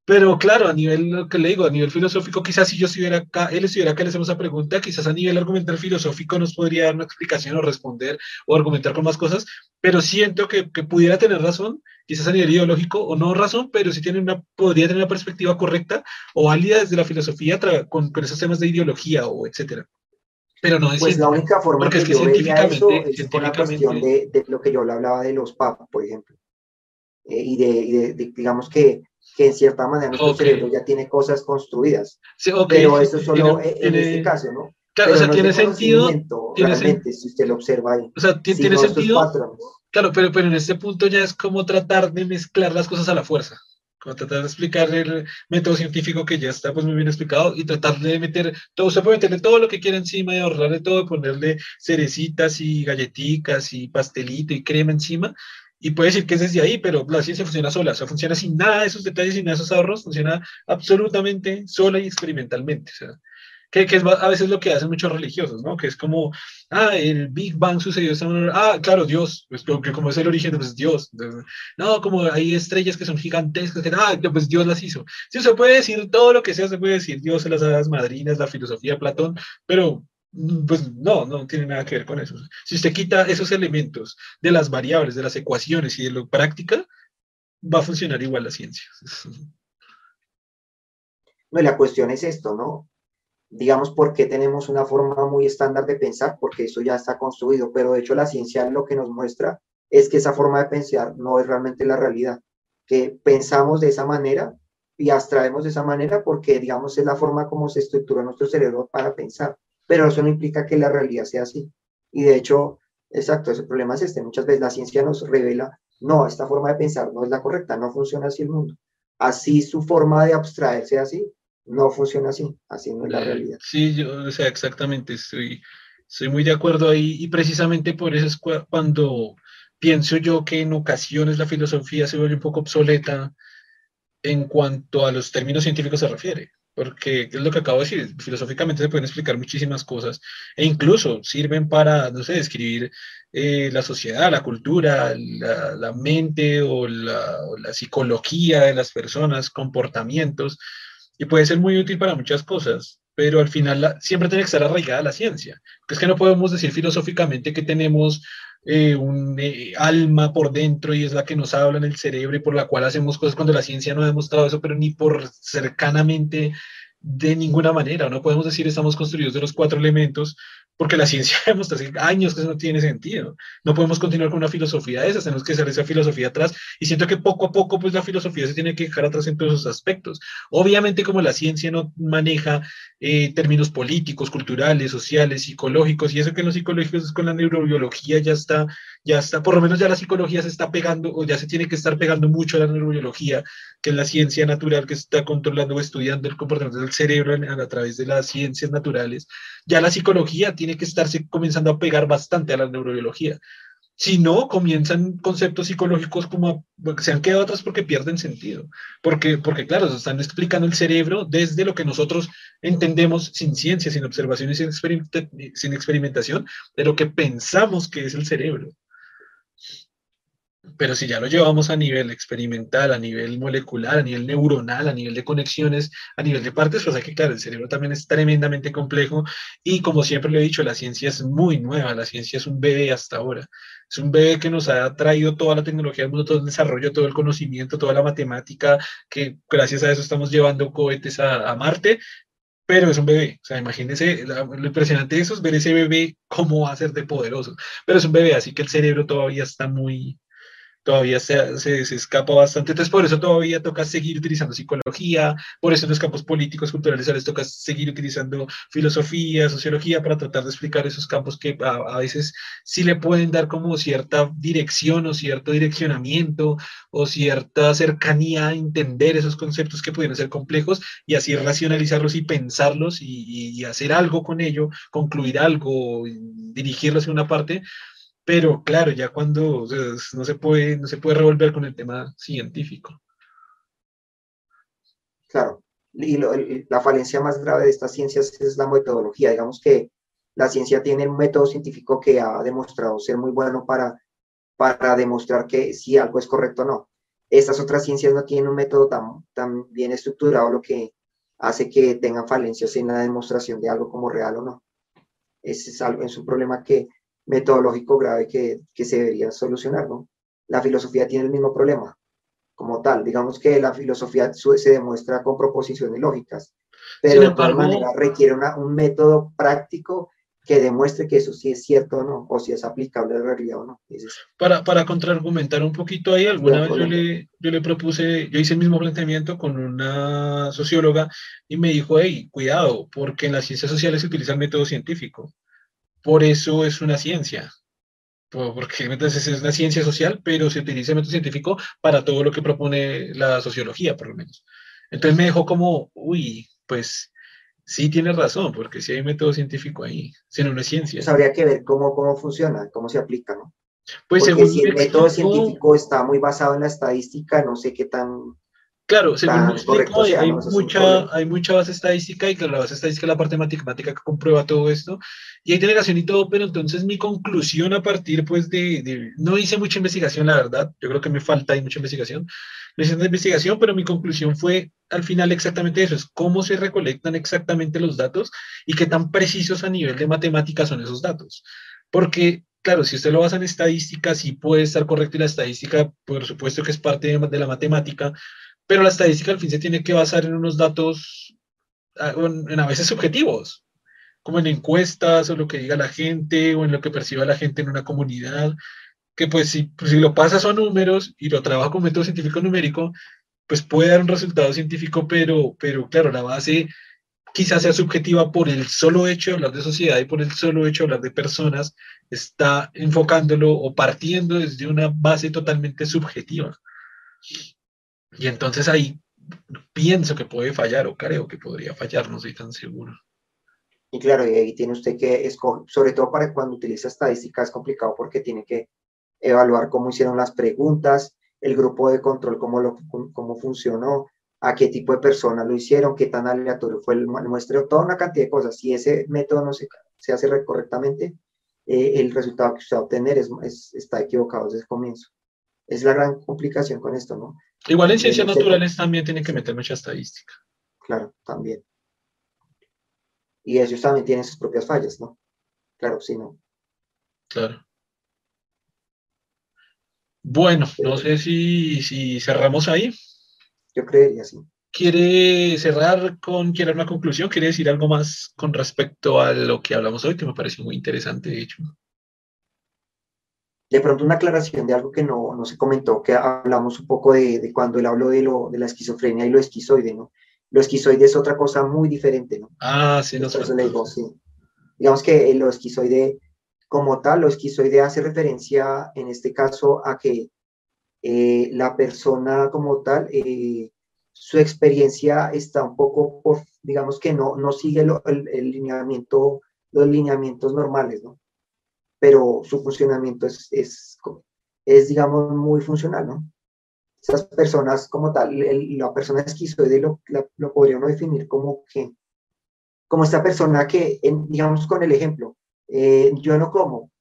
Pero claro, a nivel, lo que le digo, a nivel filosófico, quizás si yo estuviera acá, él estuviera acá, le hacemos esa pregunta, quizás a nivel argumental filosófico nos podría dar una explicación o responder o argumentar con más cosas, pero siento que, que pudiera tener razón, quizás a nivel ideológico o no razón, pero sí tiene una, podría tener una perspectiva correcta o válida desde la filosofía con, con esos temas de ideología o etcétera. Pero no es Pues la única forma que, es que yo científicamente, eso es con la cuestión de, de, lo que yo le hablaba de los papas, por ejemplo. Eh, y, de, y de, digamos que que en cierta manera nuestro cerebro ya tiene cosas construidas. Sí, Pero eso solo en este caso, ¿no? Claro, o sea, tiene sentido. Realmente, si usted lo observa ahí. O sea, tiene sentido. Claro, pero, pero en este punto ya es como tratar de mezclar las cosas a la fuerza. Como tratar de explicar el método científico que ya está pues muy bien explicado y tratar de meter todo, usted puede meterle todo lo que quiera encima y ahorrarle todo, ponerle cerecitas y galletitas y pastelito y crema encima y puede decir que es desde ahí, pero la ciencia funciona sola, o sea, funciona sin nada de esos detalles, sin nada de esos ahorros, funciona absolutamente sola y experimentalmente. O sea, que, que, es a veces lo que hacen muchos religiosos, ¿no? Que es como, ah, el Big Bang sucedió esta manera, ah, claro, Dios, pues, que como es el origen, pues Dios. no, como hay estrellas que son gigantescas, que, ah, pues Dios las hizo. Sí, se puede decir todo lo que sea, se puede decir Dios, las hadas madrinas, la filosofía Platón, pero pues no, no tiene nada que ver con eso. Si usted quita esos elementos de las variables, de las ecuaciones y de lo práctica, va a funcionar igual la ciencia. No, la cuestión es esto, ¿no? Digamos, ¿por qué tenemos una forma muy estándar de pensar? Porque eso ya está construido, pero de hecho la ciencia lo que nos muestra es que esa forma de pensar no es realmente la realidad, que pensamos de esa manera y abstraemos de esa manera porque, digamos, es la forma como se estructura nuestro cerebro para pensar pero eso no implica que la realidad sea así. Y de hecho, exacto, ese problema es este. Muchas veces la ciencia nos revela no, esta forma de pensar no es la correcta, no funciona así el mundo. Así su forma de abstraerse así, no funciona así, así no es la realidad. Sí, yo, o sea, exactamente, estoy, estoy muy de acuerdo ahí y precisamente por eso es cuando pienso yo que en ocasiones la filosofía se vuelve un poco obsoleta en cuanto a los términos científicos se refiere, porque es lo que acabo de decir, filosóficamente se pueden explicar muchísimas cosas e incluso sirven para, no sé, describir eh, la sociedad, la cultura, la, mente o la, psicología de las personas, comportamientos, y puede ser muy útil para muchas cosas, pero al final siempre tiene que estar arraigada la ciencia, es que no podemos decir filosóficamente que tenemos eh, un eh, alma por dentro y es la que nos habla en el cerebro y por la cual hacemos cosas cuando la ciencia no ha demostrado eso, pero ni por cercanamente de ninguna manera. No podemos decir estamos construidos de los cuatro elementos porque la ciencia demuestra hace años que eso no tiene sentido. No podemos continuar con una filosofía de esas, tenemos que hacer esa filosofía atrás y siento que poco a poco pues la filosofía se tiene que dejar atrás en todos esos aspectos. Obviamente como la ciencia no maneja eh, términos políticos, culturales, sociales, psicológicos y eso que en los psicológicos es con la neurobiología ya está, ya está, por lo menos ya la psicología se está pegando o ya se tiene que estar pegando mucho a la neurobiología, que es la ciencia natural que está controlando o estudiando el comportamiento del cerebro a, a través de las ciencias naturales. Ya la psicología tiene que estarse comenzando a pegar bastante a la neurobiología. Si no, comienzan conceptos psicológicos como se han quedado atrás porque pierden sentido. Porque, porque claro, se están explicando el cerebro desde lo que nosotros entendemos sin ciencia, sin observación y sin, sin experimentación, de lo que pensamos que es el cerebro. Pero si ya lo llevamos a nivel experimental, a nivel molecular, a nivel neuronal, a nivel de conexiones, a nivel de partes, pues hay que, claro, el cerebro también es tremendamente complejo y como siempre lo he dicho, la ciencia es muy nueva, la ciencia es un bebé hasta ahora. Es un bebé que nos ha traído toda la tecnología del mundo, todo el desarrollo, todo el conocimiento, toda la matemática, que gracias a eso estamos llevando cohetes a, a Marte, pero es un bebé. O sea, imagínense, lo impresionante de eso es ver ese bebé cómo va a ser de poderoso. Pero es un bebé, así que el cerebro todavía está muy, todavía se, se, escapa bastante. Entonces, por eso todavía toca seguir utilizando psicología, por eso en los campos políticos, culturales, les toca seguir utilizando filosofía, sociología para tratar de explicar esos campos que a, a, veces sí le pueden dar como cierta dirección o cierto direccionamiento o cierta cercanía a entender esos conceptos que pueden ser complejos y así racionalizarlos y pensarlos y hacer algo con ello, concluir algo, dirigirlos en una parte pero claro, ya cuando o sea, no, se puede, no se puede revolver con el tema científico. Claro, y lo, la falencia más grave de estas ciencias es la metodología. Digamos que la ciencia tiene un método científico que ha demostrado ser muy bueno para, para demostrar que si algo es correcto o no. Estas otras ciencias no tienen un método tan, tan bien estructurado, lo que hace que tengan falencias en la demostración de algo como real o no. Es, es un problema que metodológico grave que, que se debería solucionar, ¿no? La filosofía tiene el mismo problema como tal. Digamos que la filosofía se demuestra con proposiciones lógicas, pero de todas maneras requiere una, un método práctico que demuestre que eso sí es cierto o no, o si es aplicable a la realidad o no. Para, para contraargumentar un poquito ahí, alguna vez yo le, yo le propuse, yo hice el mismo planteamiento con una socióloga y me dijo, hey, cuidado, porque en las ciencias sociales se utiliza el método científico por eso es una ciencia, porque entonces es una ciencia social, pero se utiliza el método científico para todo lo que propone la sociología, por lo menos. Entonces me dejó como, uy, pues sí tiene razón, porque si hay método científico ahí, si no, es ciencia. Pues habría que ver cómo, cómo funciona, cómo se aplica, ¿no? Pues porque si el método científico está muy basado en la estadística, no sé qué tan Claro, según explico, hay, hay mucha, hay mucha base estadística y claro, la base estadística es la parte matemática que comprueba todo esto. Y hay delegación y todo, pero entonces mi conclusión a partir pues de, de, no hice mucha investigación, la verdad, yo creo que me falta hay mucha investigación, no hice investigación, pero mi conclusión fue al final exactamente eso, es cómo se recolectan exactamente los datos y qué tan precisos a nivel de matemática son esos datos, porque claro, si usted lo basa en estadística, sí puede estar correcto y la estadística, por supuesto que es parte de, de la matemática, pero la estadística al fin se tiene que basar en unos datos, ah, en a veces subjetivos, como en encuestas o lo que diga la gente o en lo que perciba la gente en una comunidad, que pues si, pues lo pasas a números y lo trabaja con método científico numérico, pues puede dar un resultado científico, pero, pero claro, la base quizás sea subjetiva por el solo hecho de hablar de sociedad y por el solo hecho de hablar de personas, está enfocándolo o partiendo desde una base totalmente subjetiva. Y entonces ahí pienso que puede fallar o creo que podría fallar, no soy tan seguro. Y claro, y ahí tiene usted que escoger, sobre todo para cuando utiliza estadística es complicado porque tiene que evaluar cómo hicieron las preguntas, el grupo de control, cómo, lo, cómo funcionó, a qué tipo de personas lo hicieron, qué tan aleatorio fue el muestreo, toda una cantidad de cosas. Si ese método no se, se hace correctamente, eh, el resultado que usted va a obtener es, está equivocado desde el comienzo. Es la gran complicación con esto, ¿no? Igual en ciencias naturales también tienen que meter mucha estadística. Claro, también. Y ellos también tienen sus propias fallas, ¿no? Claro, sí, ¿no? Claro. Bueno, no sé si, si cerramos ahí. Yo creería, sí. ¿Quiere cerrar con, quiere una conclusión? ¿Quiere decir algo más con respecto a lo que hablamos hoy, que me pareció muy interesante, de hecho? De pronto una aclaración de algo que no, no se comentó, que hablamos un poco de, de cuando él habló de, lo, de la esquizofrenia y lo esquizoide, ¿no? Lo esquizoide es otra cosa muy diferente, ¿no? Ah, sí, no sé. sí. Digamos que lo esquizoide como tal, lo esquizoide hace referencia en este caso a que eh, la persona como tal, eh, su experiencia está un poco, por, digamos que no, no sigue el, lineamiento, los lineamientos normales, ¿no? Pero su funcionamiento es, es, es digamos, muy funcional, ¿no? Esas personas como tal, la persona esquizoide lo, lo podría uno definir como que, como esta persona que, digamos con el ejemplo, eh, yo no como,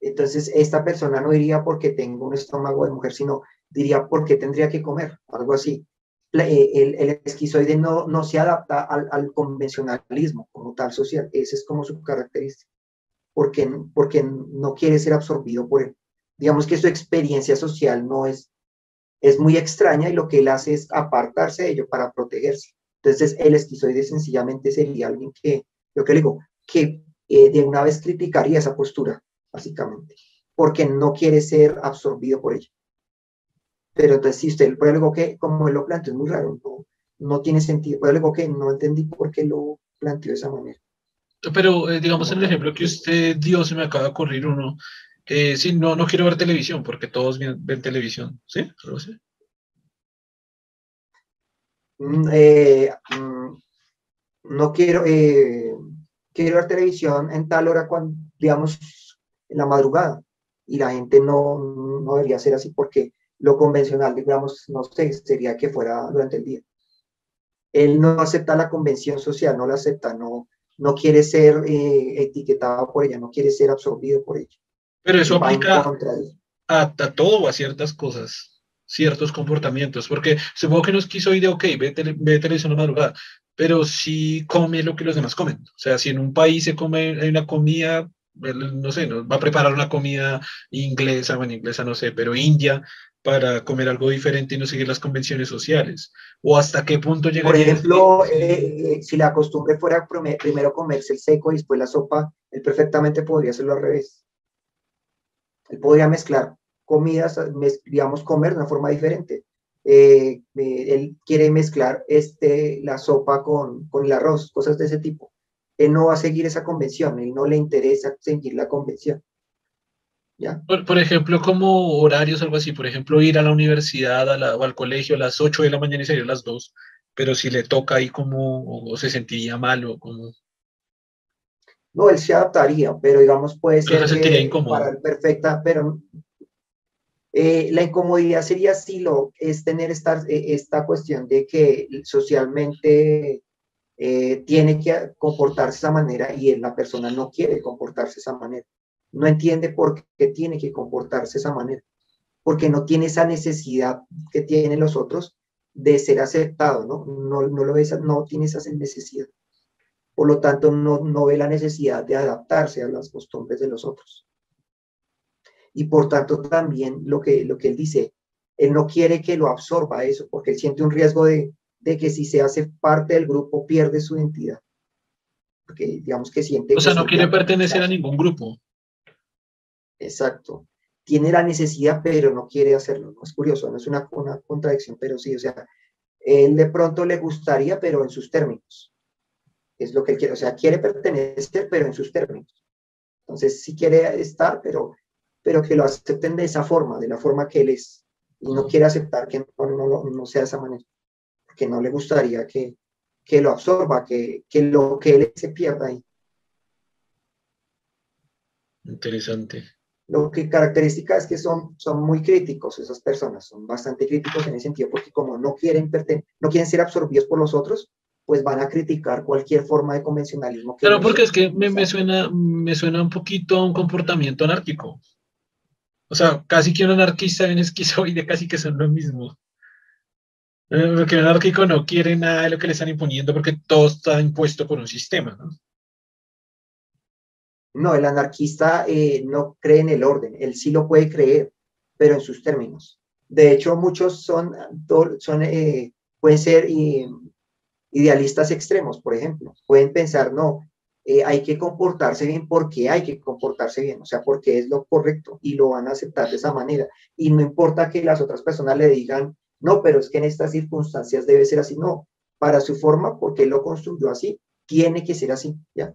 entonces, esta persona no diría porque tengo un estómago de mujer, sino diría porque tendría que comer, algo así. Eh, el, el, esquizoide no, no se adapta al, al, convencionalismo como tal social, esa es como su característica, porque, porque no quiere ser absorbido por él. Digamos que su experiencia social no es, es muy extraña y lo que él hace es apartarse de ello para protegerse. Entonces, el esquizoide sencillamente sería alguien que, lo que le digo, que eh, de una vez criticaría esa postura básicamente, porque no quiere ser absorbido por ella. Pero entonces, si usted, por algo que, como él lo planteó, es muy raro, no, no tiene sentido, por algo que no entendí por qué lo planteó de esa manera. Pero, eh, digamos, en el ejemplo que usted dio, se me acaba de ocurrir uno, eh, sí, no, no quiero ver televisión, porque todos ven, televisión, ¿sí? Mm, eh, mm, no quiero, eh, quiero ver televisión en tal hora cuando, digamos, en la madrugada. Y la gente no, no debería ser así porque lo convencional, digamos, no sé, sería que fuera durante el día. Él no acepta la convención social, no la acepta, no, no quiere ser eh, etiquetado por ella, no quiere ser absorbido por ella. Pero eso aplica a, a, todo a ciertas cosas, ciertos comportamientos, porque supongo que nos quiso ir de, ok, ve, tele, ve televisión a la madrugada, pero si come lo que los demás comen. O sea, si en un país se come, hay una comida no sé, va a preparar una comida inglesa, bueno, inglesa no sé, pero india, para comer algo diferente y no seguir las convenciones sociales? ¿O hasta qué punto llega? Por ejemplo, eh, eh, si la costumbre fuera primero comerse el seco y después la sopa, él perfectamente podría hacerlo al revés. Él podría mezclar comidas, digamos, comer de una forma diferente. Eh, él quiere mezclar este, la sopa con, con el arroz, cosas de ese tipo él no va a seguir esa convención, él no le interesa seguir la convención. ¿Ya? Por, ejemplo, como horarios, algo así, por ejemplo, ir a la universidad o al colegio a las 8 de la mañana y salir a las 2, pero si le toca ahí como, o se sentiría mal o como... No, él se adaptaría, pero digamos puede ser... Se. Para perfecta, pero eh, la incomodidad sería si lo es tener esta, eh, esta cuestión de que socialmente eh, tiene que comportarse de esa manera y la persona no quiere comportarse de esa manera. No entiende por qué tiene que comportarse de esa manera, porque no tiene esa necesidad que tienen los otros de ser aceptado, ¿no? No, no, lo ve, no tiene esa necesidad. Por lo tanto, no, no ve la necesidad de adaptarse a las costumbres de los otros. Y por tanto, también lo que, lo que él dice, él no quiere que lo absorba eso, porque él siente un riesgo de, de que si se hace parte del grupo pierde su identidad. Porque digamos que siente... O sea, no quiere pertenecer a ningún grupo. Exacto. Tiene la necesidad, pero no quiere hacerlo. Es curioso, no es una, contradicción, pero sí, o sea, él de pronto le gustaría, pero en sus términos. es lo que él quiere, o sea, quiere pertenecer, pero en sus términos. Entonces, sí quiere estar, pero, pero que lo acepten de esa forma, de la forma que él es, y no quiere aceptar que no, no, sea de esa manera, porque no le gustaría que, que lo absorba, que, que lo que él se pierda ahí. Interesante. Lo que característica es que son, son muy críticos esas personas, son bastante críticos en ese sentido, porque como no quieren, no quieren ser absorbidos por los otros, pues van a criticar cualquier forma de convencionalismo. claro, porque es que me, me, suena, me suena un poquito a un comportamiento anárquico. O sea, casi que un anarquista y un esquizoide casi que son lo mismo. Eh, porque un anárquico no quiere nada de lo que le están imponiendo porque todo está impuesto por un sistema, ¿no? No, el anarquista eh, no cree en el orden, él sí lo puede creer, pero en sus términos. De hecho, muchos son, eh, pueden ser idealistas extremos, por ejemplo. Pueden pensar, no, eh, hay que comportarse bien porque hay que comportarse bien, o sea, porque es lo correcto y lo van a aceptar de esa manera. Y no importa que las otras personas le digan, no, pero es que en estas circunstancias debe ser así, no, para su forma, porque él lo construyó así, tiene que ser así, ¿ya?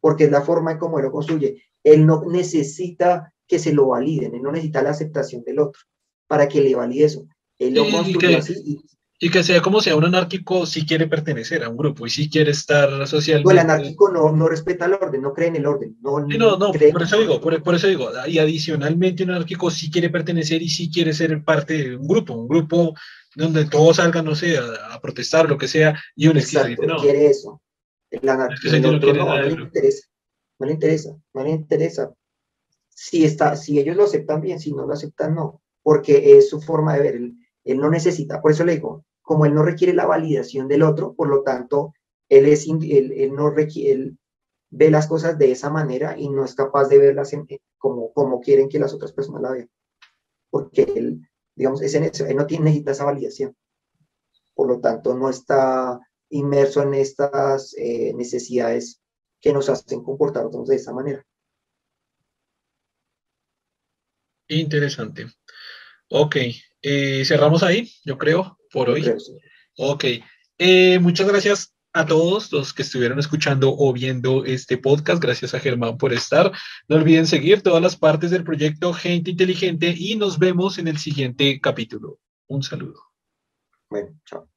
Porque es la forma en cómo él lo construye. Él no necesita que se lo validen, él no necesita la aceptación del otro para que le valide eso. Él lo construye así. Y, que sea como sea, un anárquico sí quiere pertenecer a un grupo y sí quiere estar socialmente. el anárquico no, no respeta el orden, no cree en el orden. No, no, no, por eso digo, por, eso digo, y adicionalmente un anárquico sí quiere pertenecer y sí quiere ser parte de un grupo, un grupo donde todos salgan, no sé, a, protestar, lo que sea, y un Exacto, no. quiere eso. El anarquista no, le interesa, no le interesa, no le interesa. Si, está, si ellos lo aceptan bien, si no lo aceptan, no, porque es su forma de ver. Él, no necesita, por eso le digo, como él no requiere la validación del otro, por lo tanto, él, es, él, no requiere, ve las cosas de esa manera y no es capaz de verlas como, como quieren que las otras personas la vean. Porque él, digamos, es en eso, él no tiene, necesita esa validación. Por lo tanto, no está inmerso en estas eh, necesidades que nos hacen comportarnos de esa manera. Interesante. Ok, eh, cerramos ahí, yo creo, por hoy. Ok, eh, muchas gracias a todos los que estuvieron escuchando o viendo este podcast. Gracias a Germán por estar. No olviden seguir todas las partes del proyecto Gente Inteligente y nos vemos en el siguiente capítulo. Un saludo. Bueno, chao.